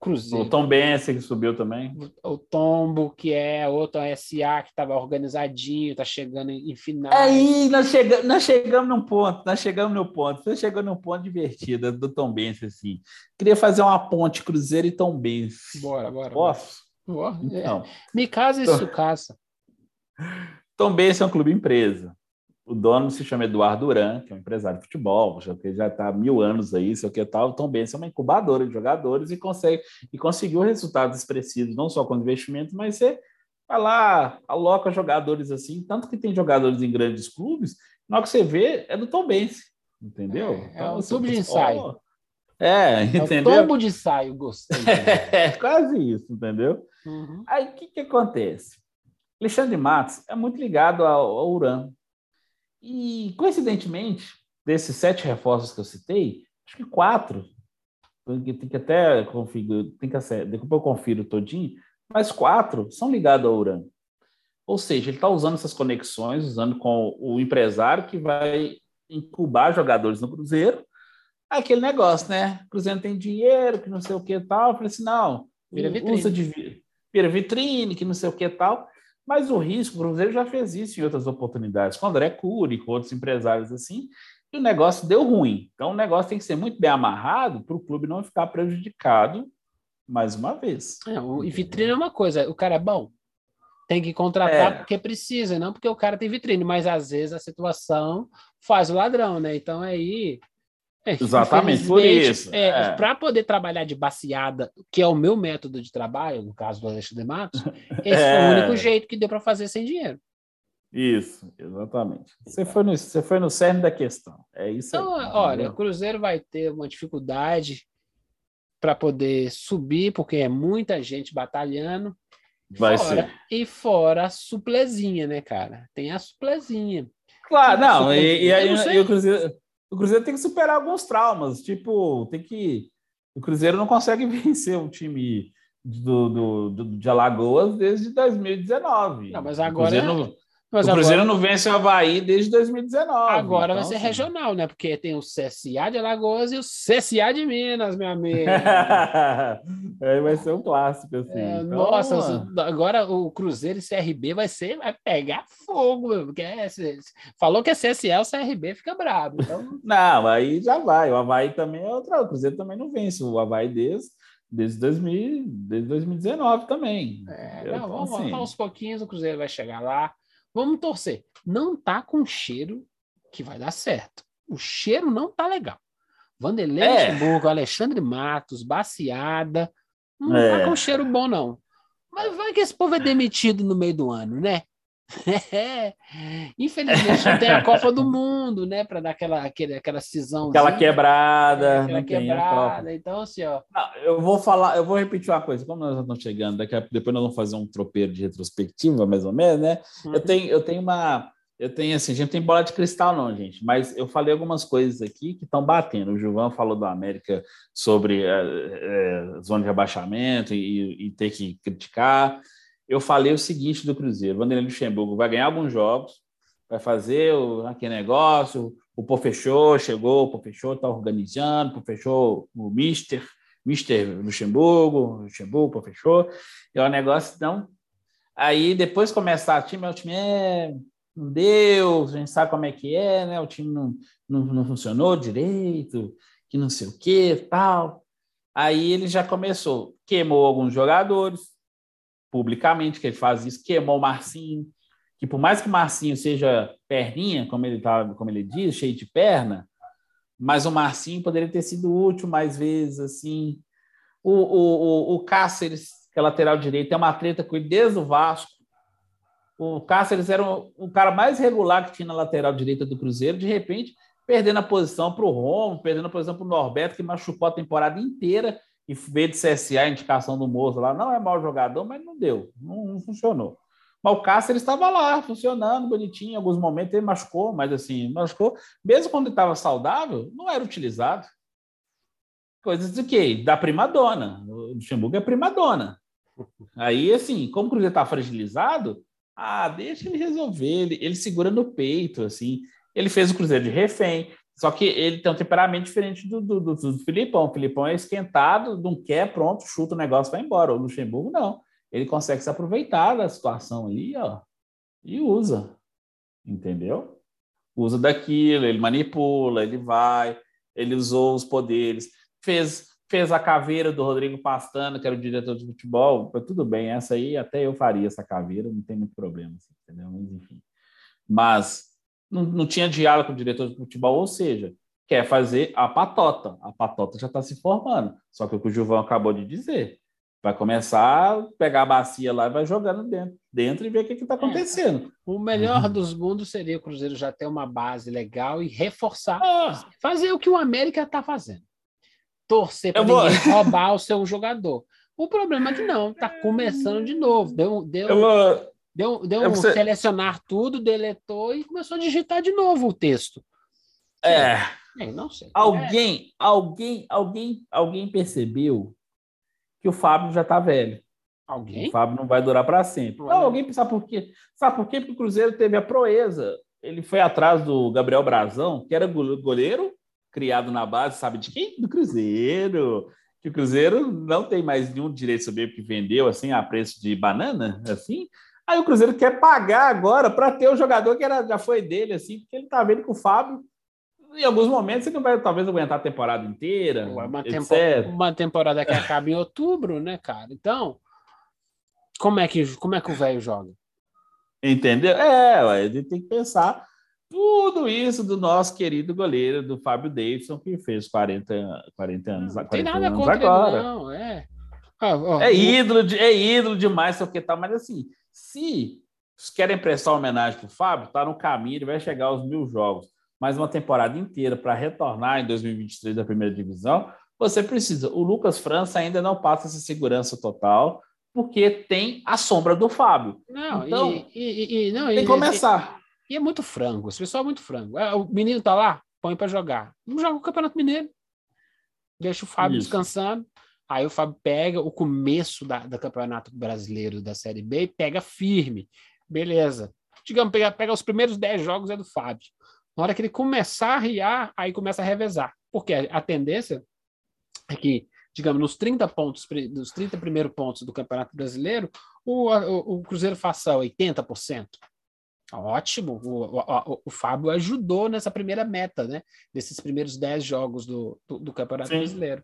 Cruzeiro. O Tom Bense que subiu também. O, Tombo, que é outro SA que estava organizadinho, está chegando em, final. Aí nós, chega, nós chegamos num ponto, nós chegamos no ponto, você chegou num ponto divertido do Tom Bense, assim. Queria fazer uma ponte Cruzeiro e Tom Bense. Bora, bora. Posso? Bora. Então, é. Me casa e sucaça. Tom Bense é um clube empresa o dono se chama Eduardo Duran, que é um empresário de futebol, já que já está há mil anos aí, sei o que tal. Tom Benz é uma incubadora de jogadores e consegue e conseguiu resultados expressivos, não só com investimento, mas você vai lá, aloca jogadores assim, tanto que tem jogadores em grandes clubes, na hora que você vê, é do Tom Benz, entendeu? É, então, é um tubo de ensaio. É, entendeu? É o tombo de ensaio, gostei. é, quase isso, entendeu? Uhum. Aí o que, que acontece? Alexandre Matos é muito ligado ao, ao Uran, e, coincidentemente, desses sete reforços que eu citei, acho que quatro, tem que até configurar, tem que depois eu confiro todinho, mas quatro são ligados ao Uran. Ou seja, ele está usando essas conexões, usando com o empresário que vai incubar jogadores no Cruzeiro. Aquele negócio, né? O Cruzeiro tem dinheiro, que não sei o que tal. Eu falei assim, não, vira vitrine. usa de vira vitrine, que não sei o que tal. Mas o risco, o Cruzeiro já fez isso em outras oportunidades, com o André Cury, com outros empresários assim, e o negócio deu ruim. Então o negócio tem que ser muito bem amarrado para o clube não ficar prejudicado mais uma vez. É, o, e vitrine é uma coisa, o cara é bom, tem que contratar é. porque precisa, não porque o cara tem vitrine, mas às vezes a situação faz o ladrão, né? Então aí é, Exatamente, por isso. É, é. Para poder trabalhar de baseada, que é o meu método de trabalho, no caso do Alexandre Matos, esse é. foi o único jeito que deu para fazer sem dinheiro. Isso, exatamente. Você foi no, você foi no cerne da questão. É isso então, aí, olha, o Cruzeiro vai ter uma dificuldade para poder subir, porque é muita gente batalhando. Vai fora, ser. E fora a suplezinha, né, cara? Tem a suplezinha. Claro, não, e, e, e, o Cruzeiro o Cruzeiro tem que superar alguns traumas. Tipo, tem que. O Cruzeiro não consegue vencer um time do, do, do de Alagoas desde 2019. Não, mas agora. Não, mas o Cruzeiro agora... não vence o Havaí desde 2019. Agora então, vai ser assim... regional, né? Porque tem o CSA de Alagoas e o CSA de Minas, meu amigo. Aí vai ser um clássico, assim. É, então, nossa, mano. agora o Cruzeiro e CRB vai ser, vai pegar fogo, meu, porque é, falou que é CSA, o CRB fica bravo. Então... não, aí já vai. O Havaí também é outra. O Cruzeiro também não vence. O Havaí desde desde, 2000, desde 2019 também. É, não, então, vamos assim... aos pouquinhos, o Cruzeiro vai chegar lá. Vamos torcer. Não tá com cheiro que vai dar certo. O cheiro não tá legal. Vanderlei é. Luxemburgo, Alexandre Matos, Baciada. Não é. tá com cheiro bom, não. Mas vai que esse povo é demitido no meio do ano, né? É. Infelizmente não tem a Copa do Mundo, né? Para dar aquela, aquele, aquela cisão. Aquela quebrada. Aquela quebrada. Então, assim, ó. Não, eu vou falar, eu vou repetir uma coisa. Como nós estamos chegando, daqui a, depois nós vamos fazer um tropeiro de retrospectiva, mais ou menos, né? Uhum. Eu, tenho, eu tenho uma. Eu tenho assim, a gente não tem bola de cristal, não, gente, mas eu falei algumas coisas aqui que estão batendo. O Gilvan falou do América sobre é, é, zona de rebaixamento e, e ter que criticar eu falei o seguinte do Cruzeiro: Vanderlei Luxemburgo vai ganhar alguns jogos, vai fazer o, aquele negócio. O Pô fechou, chegou, o Pô fechou, está organizando, o Pô fechou o Mister, Mister Luxemburgo, Luxemburgo, Pô fechou. E o negócio, então. Aí depois começar o time, o time é. Não deu, a gente sabe como é que é, né? O time não, não, não funcionou direito, que não sei o que, tal. Aí ele já começou, queimou alguns jogadores, publicamente que ele faz isso, queimou o Marcinho, que por mais que o Marcinho seja perninha, como ele, tá, como ele diz, cheio de perna, mas o Marcinho poderia ter sido útil mais vezes, assim. O, o, o, o Cáceres, que é lateral direito, tem uma treta com ele desde o Vasco. O Cáceres era o, o cara mais regular que tinha na lateral direita do Cruzeiro, de repente perdendo a posição para o Romo, perdendo a posição para o Norberto, que machucou a temporada inteira e veio de CSA a indicação do Moço lá, não é mau jogador, mas não deu, não, não funcionou. Mas o Cáceres estava lá, funcionando, bonitinho, em alguns momentos ele machucou, mas assim, machucou, mesmo quando ele estava saudável, não era utilizado. Coisas do quê? Da primadona. O Luxemburgo é primadona. Aí, assim, como o Cruzeiro está fragilizado, ah, deixa ele resolver, ele, ele segura no peito, assim. Ele fez o Cruzeiro de refém, só que ele tem um temperamento diferente do, do, do, do Filipão. O Filipão é esquentado, não quer, pronto, chuta o negócio, vai embora. O Luxemburgo não. Ele consegue se aproveitar da situação ali, ó, e usa. Entendeu? Usa daquilo, ele manipula, ele vai, ele usou os poderes, fez fez a caveira do Rodrigo Pastana, que era o diretor de futebol, tudo bem, essa aí até eu faria essa caveira, não tem muito problema, assim, entendeu? Mas enfim. Mas não, não tinha diálogo com o diretor de futebol, ou seja, quer fazer a patota. A patota já está se formando. Só que o que o Gilvão acabou de dizer. Vai começar a pegar a bacia lá e vai jogando dentro, dentro e ver o que está acontecendo. É, o melhor uhum. dos mundos seria o Cruzeiro já ter uma base legal e reforçar. Ah. Fazer o que o América está fazendo. Torcer para roubar o seu jogador. O problema é que não, está começando de novo. Deu, deu, vou... Deu, deu um selecionar tudo, deletou e começou a digitar de novo o texto. É. é não sei. Alguém, é. alguém, alguém, alguém percebeu que o Fábio já está velho. Alguém? O Fábio não vai durar para sempre. Não, alguém sabe por quê? Sabe por quê? Porque o Cruzeiro teve a proeza. Ele foi atrás do Gabriel Brazão, que era goleiro criado na base, sabe de quem? Do Cruzeiro. Que o Cruzeiro não tem mais nenhum direito sobre porque vendeu assim a preço de banana, assim. Aí o Cruzeiro quer pagar agora para ter o jogador que era, já foi dele, assim, porque ele tá vendo que o Fábio, em alguns momentos, ele não vai talvez aguentar a temporada inteira. Uma, tempo, uma temporada que acaba em outubro, né, cara? Então, como é que, como é que o velho joga? Entendeu? É, a gente tem que pensar tudo isso do nosso querido goleiro, do Fábio Davidson, que fez 40, 40 anos, não, 40 tem nada anos contra agora. Ele, não, é. Ah, oh, é, ídolo de, é ídolo demais, só que tal, mas assim, se querem prestar homenagem para o Fábio, está no caminho, ele vai chegar aos mil jogos. Mais uma temporada inteira para retornar em 2023 da primeira divisão, você precisa. O Lucas França ainda não passa essa segurança total, porque tem a sombra do Fábio. Não, então, e, e, e não, tem que começar. E, é muito frango, esse pessoal é muito frango. É, o menino tá lá, põe para jogar. Não joga o Campeonato Mineiro. Deixa o Fábio Isso. descansando. Aí o Fábio pega o começo da, do Campeonato Brasileiro da Série B e pega firme. Beleza. Digamos, pega, pega os primeiros 10 jogos é do Fábio. Na hora que ele começar a riar, aí começa a revezar. Porque a, tendência é que, digamos, nos 30 pontos, nos 30 primeiros pontos do Campeonato Brasileiro, o, o, o Cruzeiro faça 80%. Ótimo, o, o, o, Fábio ajudou nessa primeira meta, né? Desses primeiros 10 jogos do, do, do Campeonato Sim. Brasileiro.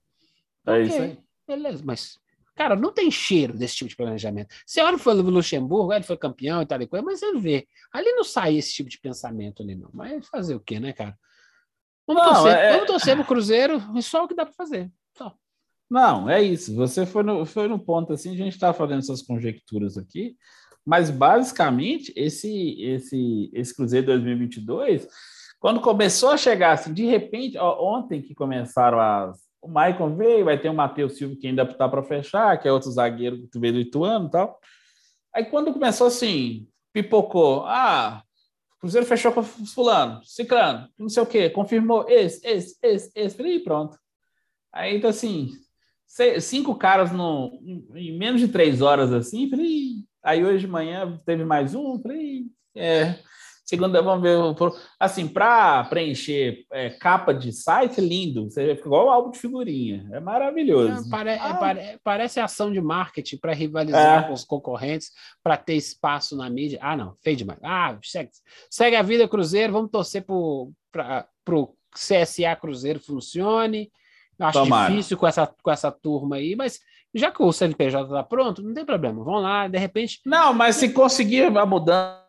É okay. isso aí. Beleza, mas, cara, não tem cheiro desse tipo de planejamento. Você olha o Luxemburgo, ele foi campeão e tal e coisa, mas você vê, ali não sai esse tipo de pensamento ali, não. Mas fazer o quê, né, cara? Vamos, não, torcer, é... vamos torcer pro Cruzeiro e só o que dá para fazer. Só. Não, é isso. Você foi no, foi no ponto assim, a gente está fazendo essas conjecturas aqui, mas basicamente esse esse esse Cruzeiro 2022, quando começou a chegar assim, de repente, ó, ontem que começaram as o Maicon veio, vai ter o Matheus Silva que ainda está para fechar, que é outro zagueiro que veio do Ituano e tal. Aí quando começou assim, pipocou, ah, Cruzeiro fechou com fulano, ciclano, não sei o quê, confirmou esse, esse, esse, esse, falei, pronto. Aí, então, assim, cinco caras no, em menos de três horas, assim, falei, aí hoje de manhã teve mais um, falei, é, segunda, vamos ver, assim, para preencher é, capa de site, lindo, você fica igual um álbum de figurinha, é maravilhoso. É, pare, ah. pare, parece ação de marketing para rivalizar é. com os concorrentes, para ter espaço na mídia. Ah, não, feio demais. Ah, segue, segue a vida, Cruzeiro, vamos torcer para o CSA Cruzeiro funcione. Acho Tomara. difícil com essa, com essa turma aí, mas já que o CNPJ está pronto, não tem problema. Vão lá, de repente. Não, mas se conseguir a mudança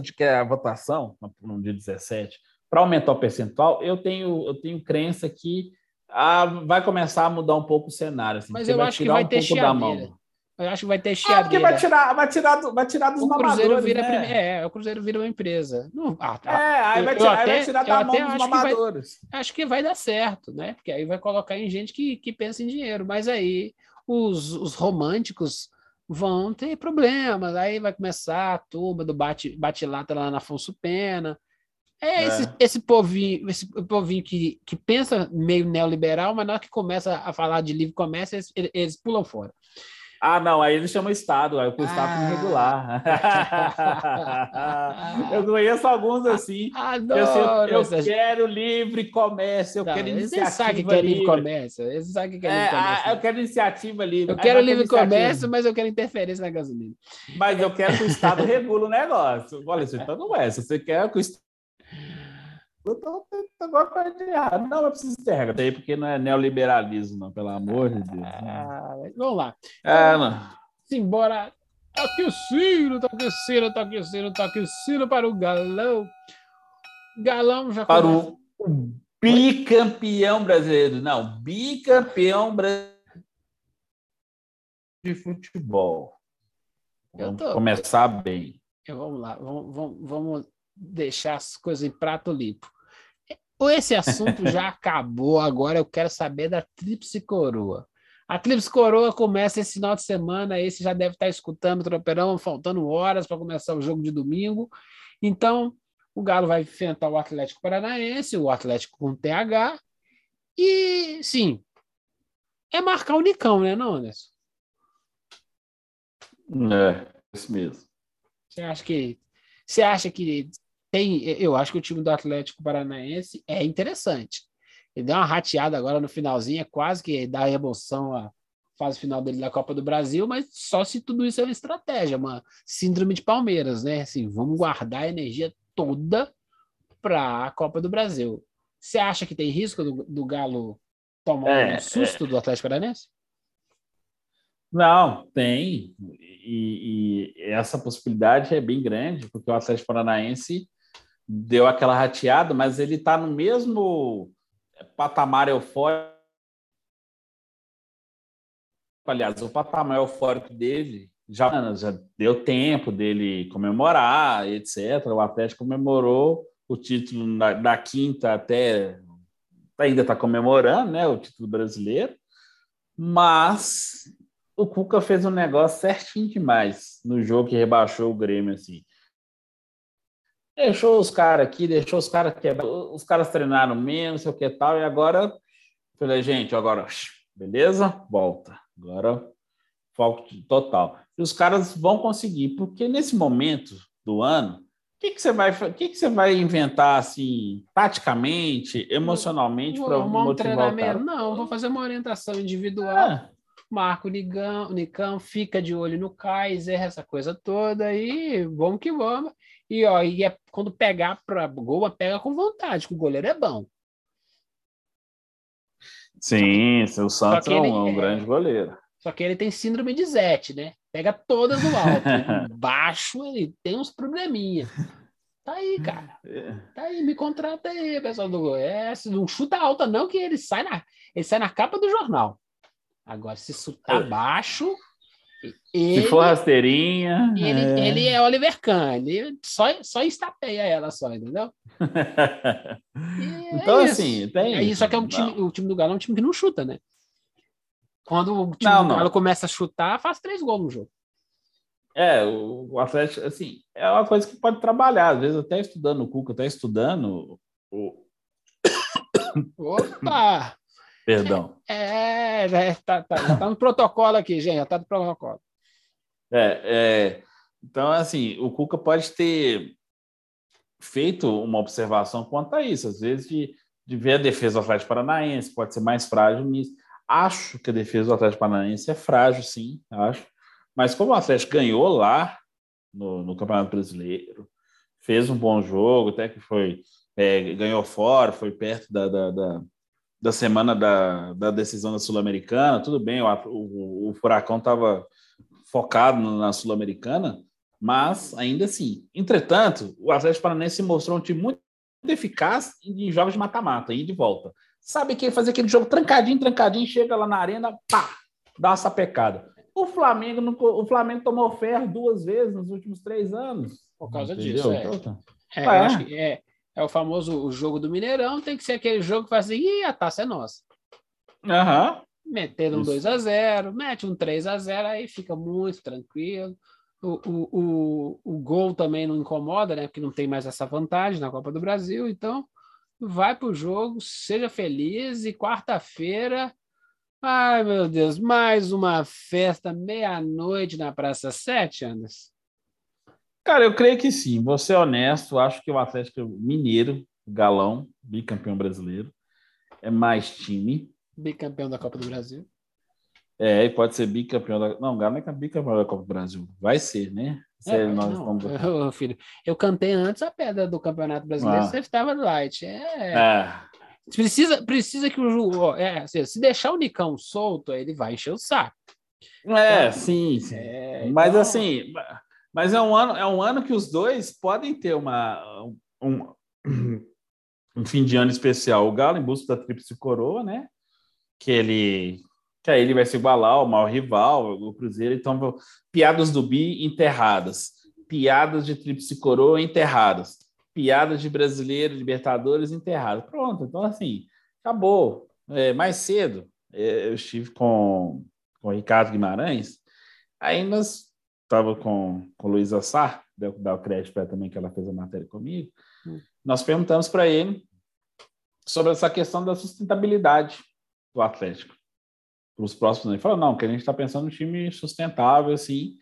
de que é a votação no dia 17 para aumentar o percentual, eu tenho, eu tenho crença que ah, vai começar a mudar um pouco o cenário. Assim, mas eu acho que vai um ter chiadeira. Eu acho que vai ter chiadeira. Ah, porque vai tirar, vai tirar, vai tirar dos o Cruzeiro vira né? prime... É, o Cruzeiro vira uma empresa. Não, ah, tá. É, aí vai tirar, até, vai tirar da mão dos amadores. Vai, acho que vai dar certo, né? Porque aí vai colocar em gente que, que pensa em dinheiro. Mas aí os, os românticos vão ter problemas. Aí vai começar a turma do bate-lata bate lá na Afonso Pena. É, é, Esse, esse povinho, esse povinho que, que pensa meio neoliberal, mas na hora que começa a falar de livre comércio, eles, eles pulam fora. Ah, não, aí eles chamam Estado, aí o Estado ah. regular. eu conheço alguns assim. Adoro eu, eu, eu quero livre comércio, eu não, quero iniciativa sabem que é livre comércio. Eles sabem que é livre é, comércio. Ah, eu quero iniciativa livre. Eu quero livre comércio, mas eu quero interferência na gasolina. Mas eu quero que o Estado regule o negócio. Olha, então não é. Se você quer que o Estado eu tô alguma coisa de errado. Não, não precisa ter regra. Aí porque não é neoliberalismo, não, pelo amor de Deus. Ah, vamos lá. É, não. Simbora. Toque o sino, toque o sino, toque o sino, toque o sino para o galão. Galão já Para começa. o bicampeão brasileiro. Não, bicampeão brasileiro de futebol. Vamos tô... começar bem. vamos lá, vamos, vamos, vamos deixar as coisas em prato limpo. Esse assunto já acabou, agora eu quero saber da Tríplice Coroa. A Tríplice Coroa começa esse final de semana, esse já deve estar escutando o Tropeirão, faltando horas para começar o jogo de domingo. Então, o Galo vai enfrentar o Atlético Paranaense, o Atlético com TH. E, sim, é marcar o Nicão, né, não, Anderson? É, isso mesmo. Você acha que, você acha que tem, eu acho que o time do Atlético Paranaense é interessante. Ele deu uma rateada agora no finalzinho, é quase que dá emoção a fase final dele da Copa do Brasil, mas só se tudo isso é uma estratégia, uma síndrome de Palmeiras, né? Assim, vamos guardar a energia toda para a Copa do Brasil. Você acha que tem risco do, do Galo tomar é, um susto é... do Atlético Paranaense? Não, tem. E, e, essa possibilidade é bem grande, porque o Atlético Paranaense deu aquela rateada, mas ele está no mesmo patamar eufórico. Aliás, o patamar eufórico dele já, já deu tempo dele comemorar, etc. O Atlético comemorou o título da, da quinta até ainda está comemorando, né, o título brasileiro, mas o Cuca fez um negócio certinho demais no jogo que rebaixou o Grêmio assim. Deixou os caras aqui, deixou os caras quebrar, os caras treinaram menos, sei o que tal, e agora falei, gente, agora, beleza? Volta. Agora foco total. E os caras vão conseguir, porque nesse momento do ano, o que, que você vai, que, que você vai inventar assim, taticamente, emocionalmente para motivar um treinamento? Não, vou fazer uma orientação individual. É. Marco Nicão, Nicão fica de olho no Kaiser, essa coisa toda, e vamos que vamos. E, ó, e é, quando pegar para gol, pega com vontade, que o goleiro é bom. Sim, o Santos é um, é um grande goleiro. Só que ele tem síndrome de Zete, né? Pega todas no alto. Baixo ele tem uns probleminha. Tá aí, cara. É. Tá aí, me contrata aí, pessoal do Goiás. Não chuta alta, não, que ele sai na, ele sai na capa do jornal. Agora, se chutar é. baixo. Ele, se for rasteirinha. Ele é, ele é Oliver Kahn, ele só, só estapeia ela só, entendeu? então, é assim, tem. É isso, só que é um time, o time do Galo é um time que não chuta, né? Quando o time não, do Galo não. começa a chutar, faz três gols no jogo. É, o Atlético, assim, é uma coisa que pode trabalhar. Às vezes, até estudando o Cuca, até estudando o. Opa! Perdão. É, é tá, tá, já tá no protocolo aqui, gente, já tá no protocolo. É, é, então, assim, o Cuca pode ter feito uma observação quanto a isso, às vezes, de, de ver a defesa do Atlético Paranaense, pode ser mais frágil nisso. Acho que a defesa do Atlético Paranaense é frágil, sim, acho. Mas como o Atlético ganhou lá no, no Campeonato Brasileiro, fez um bom jogo, até que foi é, ganhou fora, foi perto da, da, da, da semana da, da decisão da Sul-Americana, tudo bem, o, o, o Furacão estava focado na Sul-Americana, mas ainda assim. Entretanto, o Atlético Paranaense mostrou um time muito eficaz em jogos de mata-mata, e de volta. Sabe que fazer aquele jogo trancadinho, trancadinho, chega lá na arena, pá, dá essa pecada. O Flamengo, o Flamengo tomou ferro duas vezes nos últimos três anos. Por causa Entendeu? disso, é. Então, é, é. acho que é, é o famoso o jogo do Mineirão, tem que ser aquele jogo que faz assim, ih, a taça é nossa. Aham. Meter um 2 a 0 mete um 3 a 0 aí fica muito tranquilo. O, o, o, o gol também não incomoda, né? Porque não tem mais essa vantagem na Copa do Brasil. Então, vai para o jogo, seja feliz e quarta-feira Ai, meu Deus, mais uma festa meia-noite na Praça 7, Anderson? Cara, eu creio que sim. Vou ser honesto, acho que o Atlético Mineiro, galão, bicampeão brasileiro, é mais time. Bicampeão da Copa do Brasil. É, e pode ser bicampeão da. Não, o Galo não é bicampeão da Copa do Brasil. Vai ser, né? É, nós não, vamos... filho, eu cantei antes a pedra do Campeonato Brasileiro, ah. você estava light. É. é. Precisa, precisa que o Ju. É, se deixar o Nicão solto, ele vai encher o saco. É, então, sim, sim. É, mas então... assim, mas é um ano, é um ano que os dois podem ter uma um, um fim de ano especial. O Galo em busca da tríplice coroa, né? Que ele que aí ele vai se igualar ao maior rival, o Cruzeiro. Então, piadas do bi enterradas, piadas de tríplice coroa enterradas piadas de brasileiro, Libertadores enterrado. Pronto, então assim, acabou. É, mais cedo, é, eu estive com, com o Ricardo Guimarães, aí nós estava com, com o Luiz Assar, deu dar o crédito para também que ela fez a matéria comigo. Hum. Nós perguntamos para ele sobre essa questão da sustentabilidade do Atlético para os próximos Ele falou, não, que a gente está pensando no time sustentável, assim,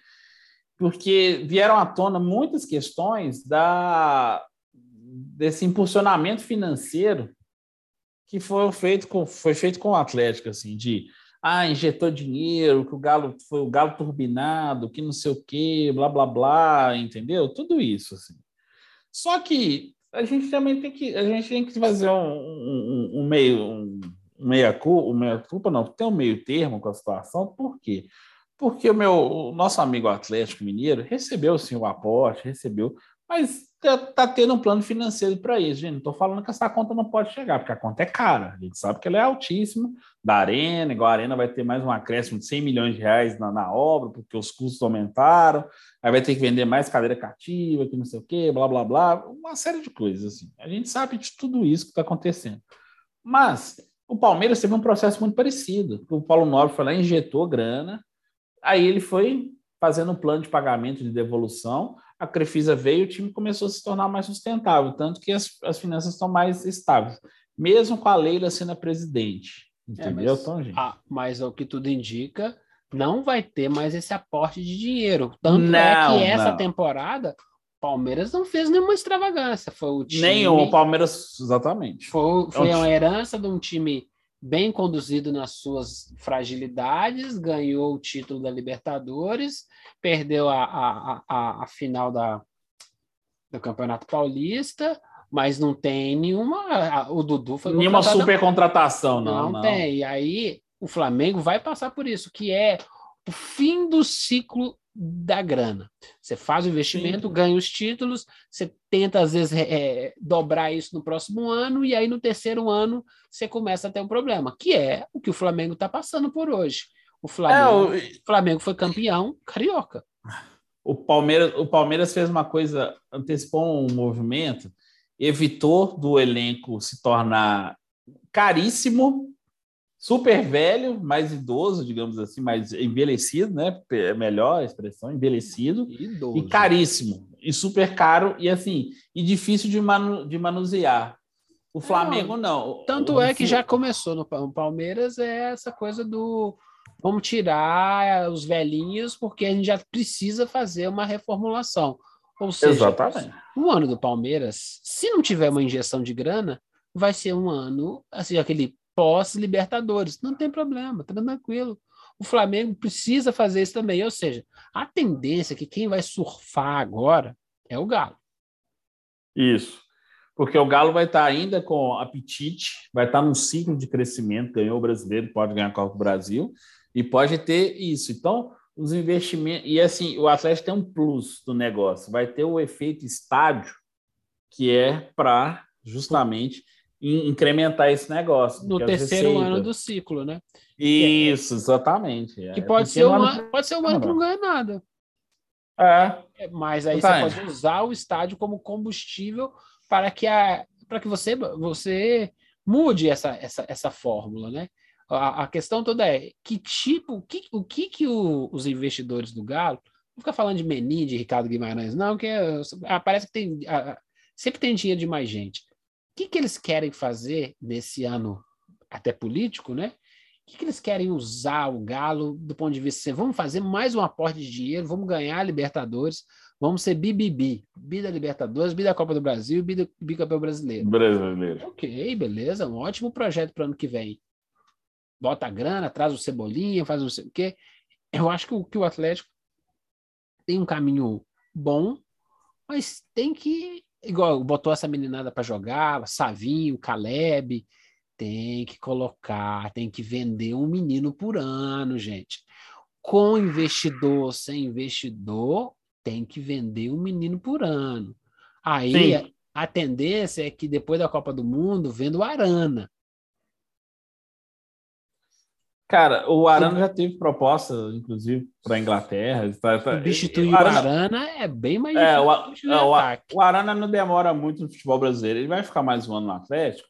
porque vieram à tona muitas questões da, desse impulsionamento financeiro que foi feito com, foi feito com o Atlético, assim, de ah, injetou dinheiro, que o Galo foi o Galo turbinado, que não sei o quê, blá blá blá, entendeu? Tudo isso, assim. Só que a gente também tem que a gente tem que fazer um, um, um meio um, meia culpa, meia culpa não, tem um meio termo com a situação, por quê? Porque o meu o nosso amigo Atlético Mineiro recebeu sim o aporte, recebeu, mas está tá tendo um plano financeiro para isso, gente. Não estou falando que essa conta não pode chegar, porque a conta é cara. A gente sabe que ela é altíssima. Da Arena, igual a Arena vai ter mais um acréscimo de 100 milhões de reais na, na obra, porque os custos aumentaram. Aí vai ter que vender mais cadeira cativa, que não sei o quê, blá, blá, blá. Uma série de coisas. Assim. A gente sabe de tudo isso que está acontecendo. Mas o Palmeiras teve um processo muito parecido. O Paulo Nobre foi lá, injetou grana, aí ele foi fazendo um plano de pagamento de devolução a Crefisa veio e o time começou a se tornar mais sustentável, tanto que as, as finanças estão mais estáveis, mesmo com a Leila sendo a presidente. Entendeu, é, mas, então, gente? Mas o que tudo indica, não vai ter mais esse aporte de dinheiro. Tanto não, é que essa não. temporada, Palmeiras não fez nenhuma extravagância. Foi o time. Nenhum, o Palmeiras, exatamente. Foi, foi é uma herança de um time bem conduzido nas suas fragilidades, ganhou o título da Libertadores, perdeu a, a, a, a final da, do Campeonato Paulista, mas não tem nenhuma. O Dudu foi. Nenhuma super contratação, não. Não, não tem. E aí o Flamengo vai passar por isso, que é o fim do ciclo da grana. Você faz o investimento, Sim. ganha os títulos, você tenta, às vezes, é, dobrar isso no próximo ano, e aí no terceiro ano você começa a ter um problema, que é o que o Flamengo está passando por hoje. O Flamengo, é, o... Flamengo foi campeão carioca. O Palmeiras, o Palmeiras fez uma coisa, antecipou um movimento, evitou do elenco se tornar caríssimo super velho, mais idoso, digamos assim, mais envelhecido, né? É melhor a expressão, envelhecido idoso. e caríssimo e super caro e assim e difícil de, manu, de manusear. O Flamengo não. não. Tanto o, é que já começou no Palmeiras é essa coisa do vamos tirar os velhinhos porque a gente já precisa fazer uma reformulação. Ou seja, Exatamente. o ano do Palmeiras, se não tiver uma injeção de grana, vai ser um ano, assim, aquele pós-Libertadores. Não tem problema, tá tranquilo. O Flamengo precisa fazer isso também. Ou seja, a tendência é que quem vai surfar agora é o Galo. Isso. Porque o Galo vai estar ainda com apetite, vai estar num ciclo de crescimento, ganhou o brasileiro, pode ganhar a Copa do Brasil e pode ter isso. Então, os investimentos. E assim, o Atlético tem um plus do negócio, vai ter o efeito estádio, que é para justamente incrementar esse negócio. No terceiro ano do ciclo, né? Isso, exatamente. Que é, pode, ser um ano, pode ser um ano que não ganha nada. É. é mas aí você pode usar o estádio como combustível para que, a, para que você, você mude essa, essa, essa fórmula, né? A, a questão toda é que tipo, que, o que, que o, os investidores do Galo, não fica falando de Menin, de Ricardo Guimarães, não, que é, ah, parece que tem, ah, sempre tem dinheiro de mais gente que, que eles querem fazer nesse ano, até político, né? O que, que eles querem usar o Galo do ponto de vista assim, vamos fazer mais um aporte de dinheiro, vamos ganhar a Libertadores, vamos ser BBB, bi da Libertadores, bi da Copa do Brasil, bi do bicampeão brasileiro. Brasileiro. Ok, beleza, um ótimo projeto para o ano que vem. Bota a grana, traz o Cebolinha, faz não sei o quê. Eu acho que o, que o Atlético tem um caminho bom, mas tem que igual botou essa meninada para jogar, Savinho, Caleb, tem que colocar, tem que vender um menino por ano, gente. Com investidor, sem investidor, tem que vender um menino por ano. Aí a, a tendência é que depois da Copa do Mundo venda o Arana. Cara, o Arana já teve proposta, inclusive, para a Inglaterra. Tá, tá, Substituir o Arana, Arana é bem mais é, o, é, o, o, Arana não demora muito no futebol brasileiro. Ele vai ficar mais um ano no Atlético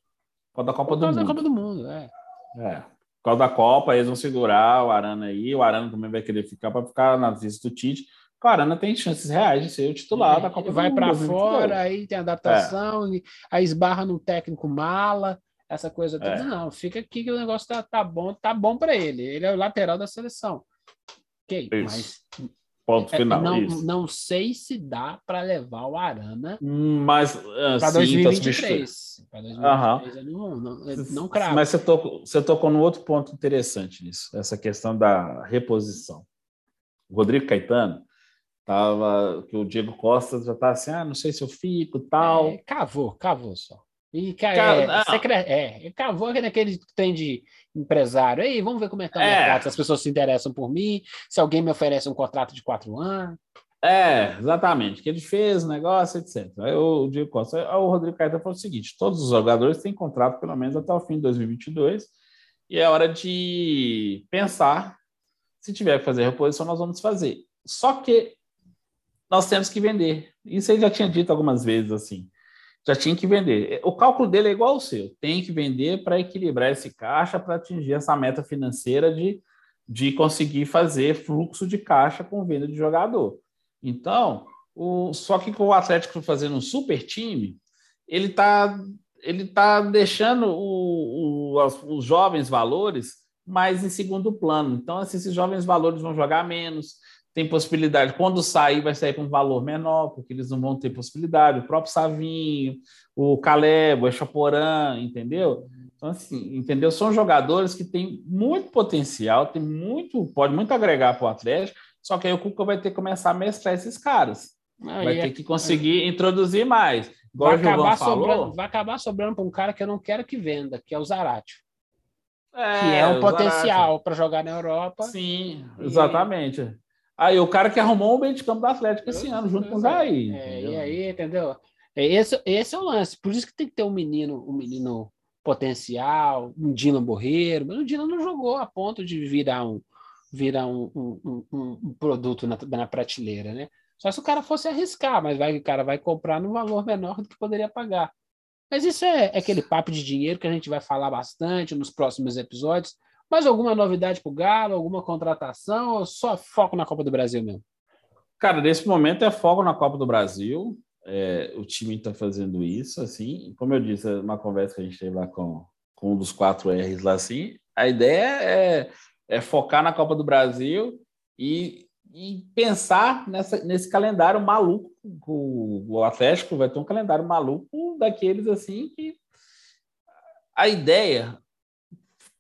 por causa da Copa por causa do Mundo. da Copa do Mundo, é. É. Por causa da Copa, eles vão segurar o Arana aí. O Arana também vai querer ficar para ficar na visita do Tite. O Arana tem chances reais de ser o titular é, da Copa do vai Mundo. Vai para fora, aí tem adaptação, é. aí esbarra no técnico mala essa coisa toda. É. Não, fica aqui que o negócio tá, tá bom, tá bom para ele. Ele é o lateral da seleção. Ok, isso. mas Ponto é, final. Não, isso. não sei se dá para levar o Arana mas uh, para 2023. Para 2023 não, não, não cravo. Mas você tocou, você tocou num outro ponto interessante nisso, essa questão da reposição. O Rodrigo Caetano tava que o Diego Costa já tá assim, ah, não sei se eu fico, tal. É, cavou, cavou só. E, cara, é, é, cavou naquele tem de empresário. Aí, vamos ver como é que tá o é. mercado, se as pessoas se interessam por mim, se alguém me oferece um contrato de quatro anos. É, exatamente. Que ele fez o negócio, etc. Aí o Diego Costa, o Rodrigo Caetano falou o seguinte: todos os jogadores têm contrato pelo menos até o fim de 2022, e é hora de pensar. Se tiver que fazer reposição, nós vamos fazer. Só que nós temos que vender. Isso ele já tinha dito algumas vezes assim já tinha que vender. O cálculo dele é igual ao seu, tem que vender para equilibrar esse caixa para atingir essa meta financeira de, de conseguir fazer fluxo de caixa com venda de jogador. Então, o, só que com o Atlético fazendo um super time, ele está ele tá deixando o, o, os jovens valores mais em segundo plano. Então, assim, esses jovens valores vão jogar menos, tem possibilidade, quando sair, vai sair com um valor menor, porque eles não vão ter possibilidade. O próprio Savinho, o Caleb, o Echaporã, entendeu? Então, assim, entendeu? São jogadores que têm muito potencial, tem muito, pode muito agregar para o Atlético, só que aí o Cuca vai ter que começar a mesclar esses caras. vai ter é que conseguir introduzir mais. vai, acabar falou, sobrando, vai acabar sobrando para um cara que eu não quero que venda, que é o Zarate. É, que é um potencial para jogar na Europa. Sim, exatamente. Aí o cara que arrumou o meio de campo do Atlético esse ano, junto com o Jair. É, e aí, entendeu? É, esse, esse é o lance. Por isso que tem que ter um menino, um menino potencial, um Dylan Borreiro. Mas o Dylan não jogou a ponto de virar um, virar um, um, um, um produto na, na, prateleira, né? Só se o cara fosse arriscar, mas vai, o cara vai comprar no valor menor do que poderia pagar. Mas isso é, é aquele papo de dinheiro que a gente vai falar bastante nos próximos episódios. Mais alguma novidade para o Galo? Alguma contratação? Ou só foco na Copa do Brasil mesmo? Cara, nesse momento é foco na Copa do Brasil. É, o time está fazendo isso, assim. Como eu disse, uma conversa que a gente teve lá com, com um dos quatro R's lá, assim. A ideia é, é focar na Copa do Brasil e, e pensar nessa, nesse calendário maluco. O, o Atlético vai ter um calendário maluco daqueles assim que a ideia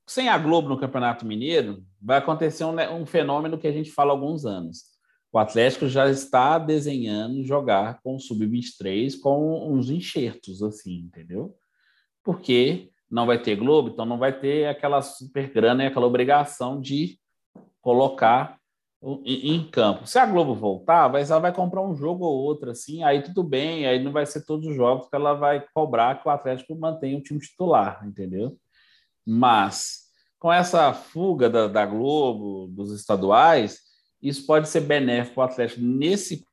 sem a Globo no Campeonato Mineiro, vai acontecer um, um, fenômeno que a gente fala há alguns anos. O Atlético já está desenhando jogar com o Sub-23 com uns enxertos, assim, entendeu? Porque não vai ter Globo, então não vai ter aquela super grana e aquela obrigação de colocar em, campo. Se a Globo voltar, vai, ela vai comprar um jogo ou outro, assim, aí tudo bem, aí não vai ser todos os jogos que ela vai cobrar que o Atlético mantenha o time titular, entendeu? Mas com essa fuga da, da Globo, dos estaduais, isso pode ser benéfico para o Atlético nesse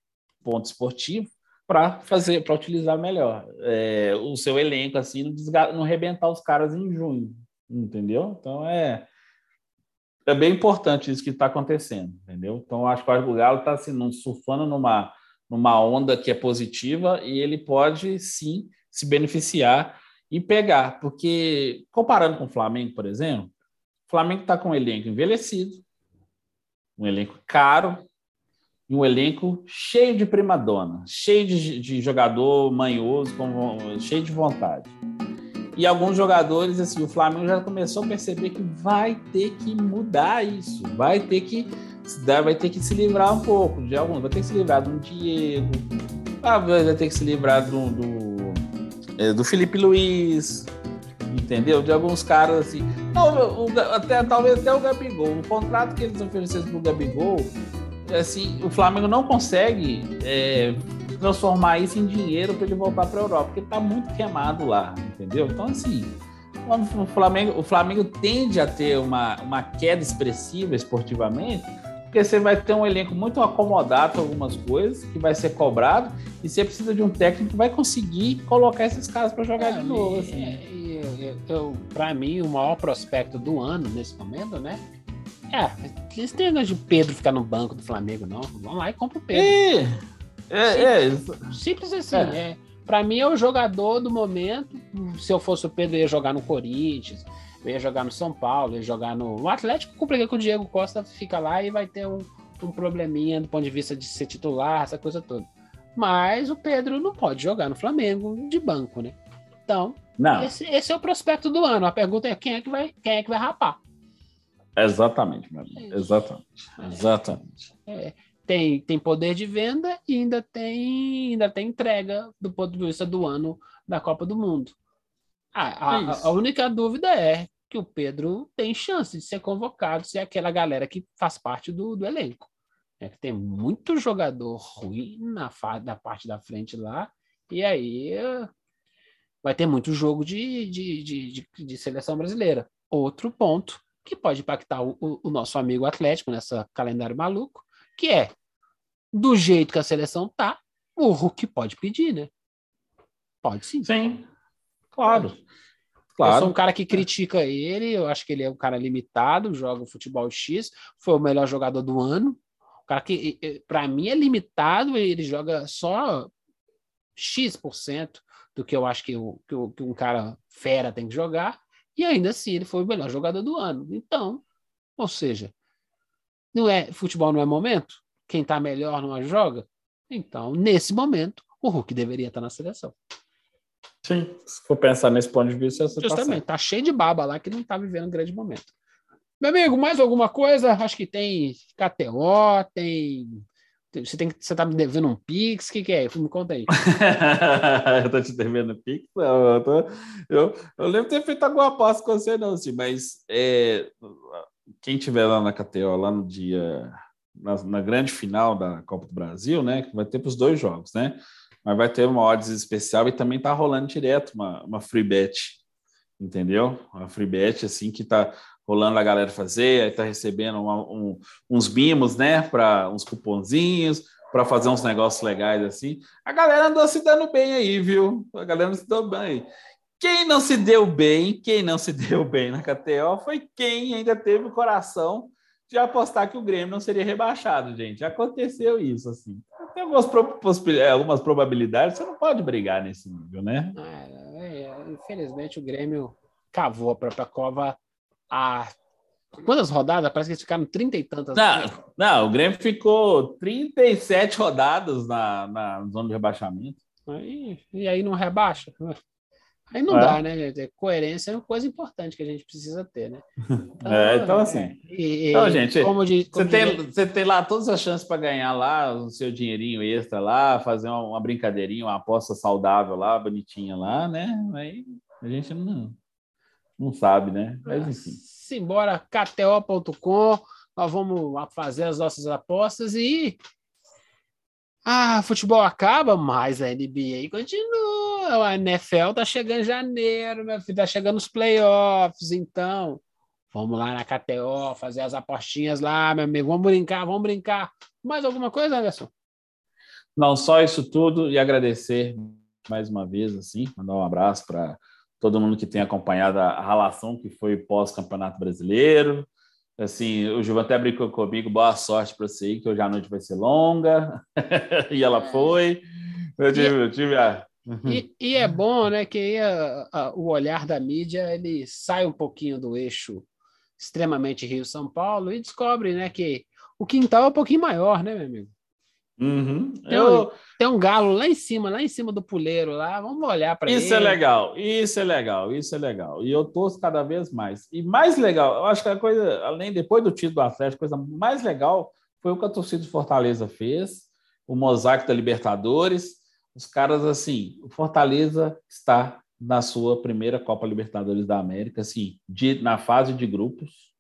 ponto esportivo para fazer, para utilizar melhor é, o seu elenco, assim, não, desga, não rebentar os caras em junho, entendeu? Então é é bem importante isso que está acontecendo, entendeu? Então acho que o Galo está assim, surfando numa numa onda que é positiva e ele pode sim se beneficiar e pegar, porque comparando com o Flamengo, por exemplo, o Flamengo está com um elenco envelhecido, um elenco caro e um elenco cheio de primadona, cheio de, de jogador manhoso, com, cheio de vontade. E alguns jogadores, assim, o Flamengo já começou a perceber que vai ter que mudar isso, vai ter que vai ter que se livrar um pouco de alguns, vai ter que se livrar do Diego, vai ter que se livrar do, do do Felipe Luiz, entendeu? De alguns caras assim. Não, o, até, talvez até o Gabigol. O contrato que eles ofereceram para o Gabigol, assim, o Flamengo não consegue é, transformar isso em dinheiro para ele voltar para a Europa, porque está muito queimado lá, entendeu? Então, assim, o Flamengo, o Flamengo tende a ter uma, uma queda expressiva esportivamente, porque você vai ter um elenco muito acomodado com algumas coisas, que vai ser cobrado, e você precisa de um técnico que vai conseguir colocar esses caras para jogar é, de novo. Assim. É, para mim, o maior prospecto do ano nesse momento, né? É, eles têm de Pedro ficar no banco do Flamengo, não. Vamos lá e compra o Pedro. É, é, simples, é, simples assim, é. é. Para mim é o jogador do momento. Se eu fosse o Pedro, eu ia jogar no Corinthians ia jogar no São Paulo, ia jogar no. O Atlético complica que o Diego Costa fica lá e vai ter um, um probleminha do ponto de vista de ser titular, essa coisa toda. Mas o Pedro não pode jogar no Flamengo de banco, né? Então, não. Esse, esse é o prospecto do ano. A pergunta é quem é que vai, quem é que vai rapar. Exatamente, meu amigo. Exatamente. Exatamente. É, tem, tem poder de venda e ainda tem, ainda tem entrega do ponto de vista do ano da Copa do Mundo. A, a, é a, única dúvida é que o Pedro tem chance de ser convocado se é aquela galera que faz parte do, do elenco. É que tem muito jogador ruim na, da parte da frente lá, e aí vai ter muito jogo de, de, de, de, de seleção brasileira. Outro ponto que pode impactar o, o, o nosso amigo Atlético nessa calendário maluco, que é do jeito que a seleção tá, o Hulk pode pedir, né? Pode sim. Sim. Claro. Claro. Eu sou um cara que critica ele, eu acho que ele é um cara limitado, joga futebol X, foi o melhor jogador do ano. O cara que, para mim, é limitado, ele joga só X% do que eu acho que, o, que, o, que um cara fera tem que jogar, e ainda assim ele foi o melhor jogador do ano. Então, ou seja, não é futebol não é momento? Quem está melhor não joga? Então, nesse momento, o Hulk deveria estar na seleção. Sim, se for pensar nesse ponto de vista, você tá Justamente, tá, tá cheio de baba lá que não tá vivendo um grande momento. Meu amigo, mais alguma coisa? Acho que tem KTO, tem. Você, tem, você tá me devendo um Pix? O que, que é? Me conta aí. eu tô te devendo Pix? Não, eu, tô, eu, eu lembro de ter feito alguma aposta com você, não, sim, mas é, quem tiver lá na KTO, lá no dia na, na, grande final da Copa do Brasil, né? Que vai ter para os dois jogos, né? Mas vai ter uma odds especial e também tá rolando direto uma, uma free bet, entendeu? Uma free bet assim que tá rolando a galera fazer, aí tá recebendo uma, um, uns mimos, né? Para uns cuponzinhos, para fazer uns negócios legais assim. A galera andou se dando bem aí, viu? A galera não se deu bem. Quem não se deu bem, quem não se deu bem na KTO foi quem ainda teve o coração de apostar que o Grêmio não seria rebaixado, gente. Aconteceu isso, assim. Tem algumas, é, algumas probabilidades, você não pode brigar nesse nível, né? É, é, infelizmente, o Grêmio cavou a própria cova a Quantas rodadas? Parece que eles ficaram trinta e tantas. Não, não, o Grêmio ficou 37 rodadas na, na zona de rebaixamento. Aí, e aí não rebaixa? Aí não é. dá, né, gente? Coerência é uma coisa importante que a gente precisa ter, né? Então, é, então assim. E, então, gente, como de, como você, tem, você tem lá todas as chances para ganhar lá o seu dinheirinho extra lá, fazer uma, uma, brincadeirinha, uma aposta saudável lá, bonitinha lá, né? Aí a gente não, não sabe, né? Mas enfim. Simbora, KTO.com, nós vamos fazer as nossas apostas e. Ah, futebol acaba, mas a NBA continua. A NFL tá chegando em janeiro, meu filho, tá chegando os playoffs, então. Vamos lá na KTO, fazer as apostinhas lá, meu amigo. Vamos brincar, vamos brincar. Mais alguma coisa, Anderson? Não, só isso tudo e agradecer mais uma vez, assim, mandar um abraço para todo mundo que tem acompanhado a relação que foi pós-campeonato brasileiro. Assim, o Gil até brincou comigo, boa sorte para você aí, que hoje a noite vai ser longa. e ela é. foi. Eu tive, eu tive a... e, e, é bom, né, que a, a, o olhar da mídia ele sai um pouquinho do eixo extremamente Rio-São Paulo e descobre, né, que o quintal é um pouquinho maior, né, meu amigo? Uhum. Tem, eu... um, tem, um, galo lá em cima, lá em cima do puleiro lá. Vamos olhar para ele. Isso é legal, isso é legal, isso é legal. E eu torço cada vez mais. E mais legal, eu acho que a coisa, além depois do título do Atlético, a coisa mais legal foi o que a torcida de Fortaleza fez, o mosaico da Libertadores. Os caras, assim, o Fortaleza está na sua primeira Copa Libertadores da América, assim, de, na fase de grupos,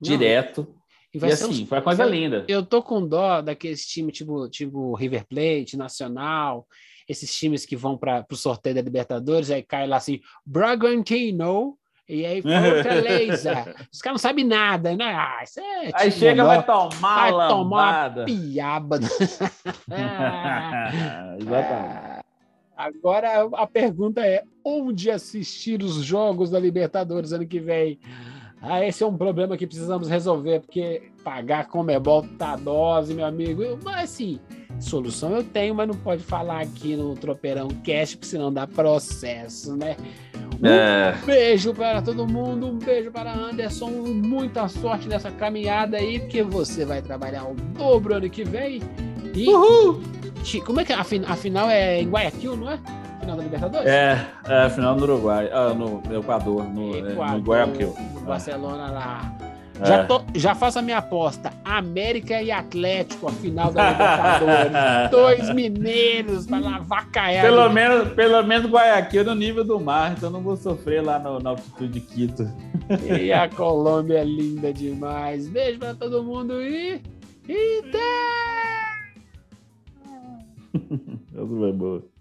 Não. direto e, vai e assim, um... foi uma coisa linda. Eu tô com dó daqueles times tipo, tipo River Plate, Nacional, esses times que vão para o sorteio da Libertadores, aí cai lá assim, Bragantino, e aí Fortaleza. Os caras não sabem nada, né? Ah, isso é aí chega, e vai tomar vai tomar uma piaba. Exatamente. Agora a pergunta é: onde assistir os jogos da Libertadores ano que vem? Ah, esse é um problema que precisamos resolver, porque pagar Comebol tá dose, meu amigo. Eu, mas assim, solução eu tenho, mas não pode falar aqui no Tropeirão Cash, porque senão dá processo, né? Um é. beijo para todo mundo, um beijo para Anderson, muita sorte nessa caminhada aí, porque você vai trabalhar o dobro ano que vem. E Uhul! Como é que é? a final é em Guayaquil, não é? Final da Libertadores? É, é final no Uruguai, ah, no Equador, no, Equador, é, no Guayaquil. No Barcelona lá. É. Já, tô, já faço a minha aposta. América e Atlético, a final da Libertadores. Dois mineiros para lavar caiado. Pelo menos, pelo menos Guayaquil no nível do mar, então não vou sofrer lá no, na altitude de Quito. E a Colômbia é linda demais. Beijo para todo mundo e. E até! Tudo bem, boa.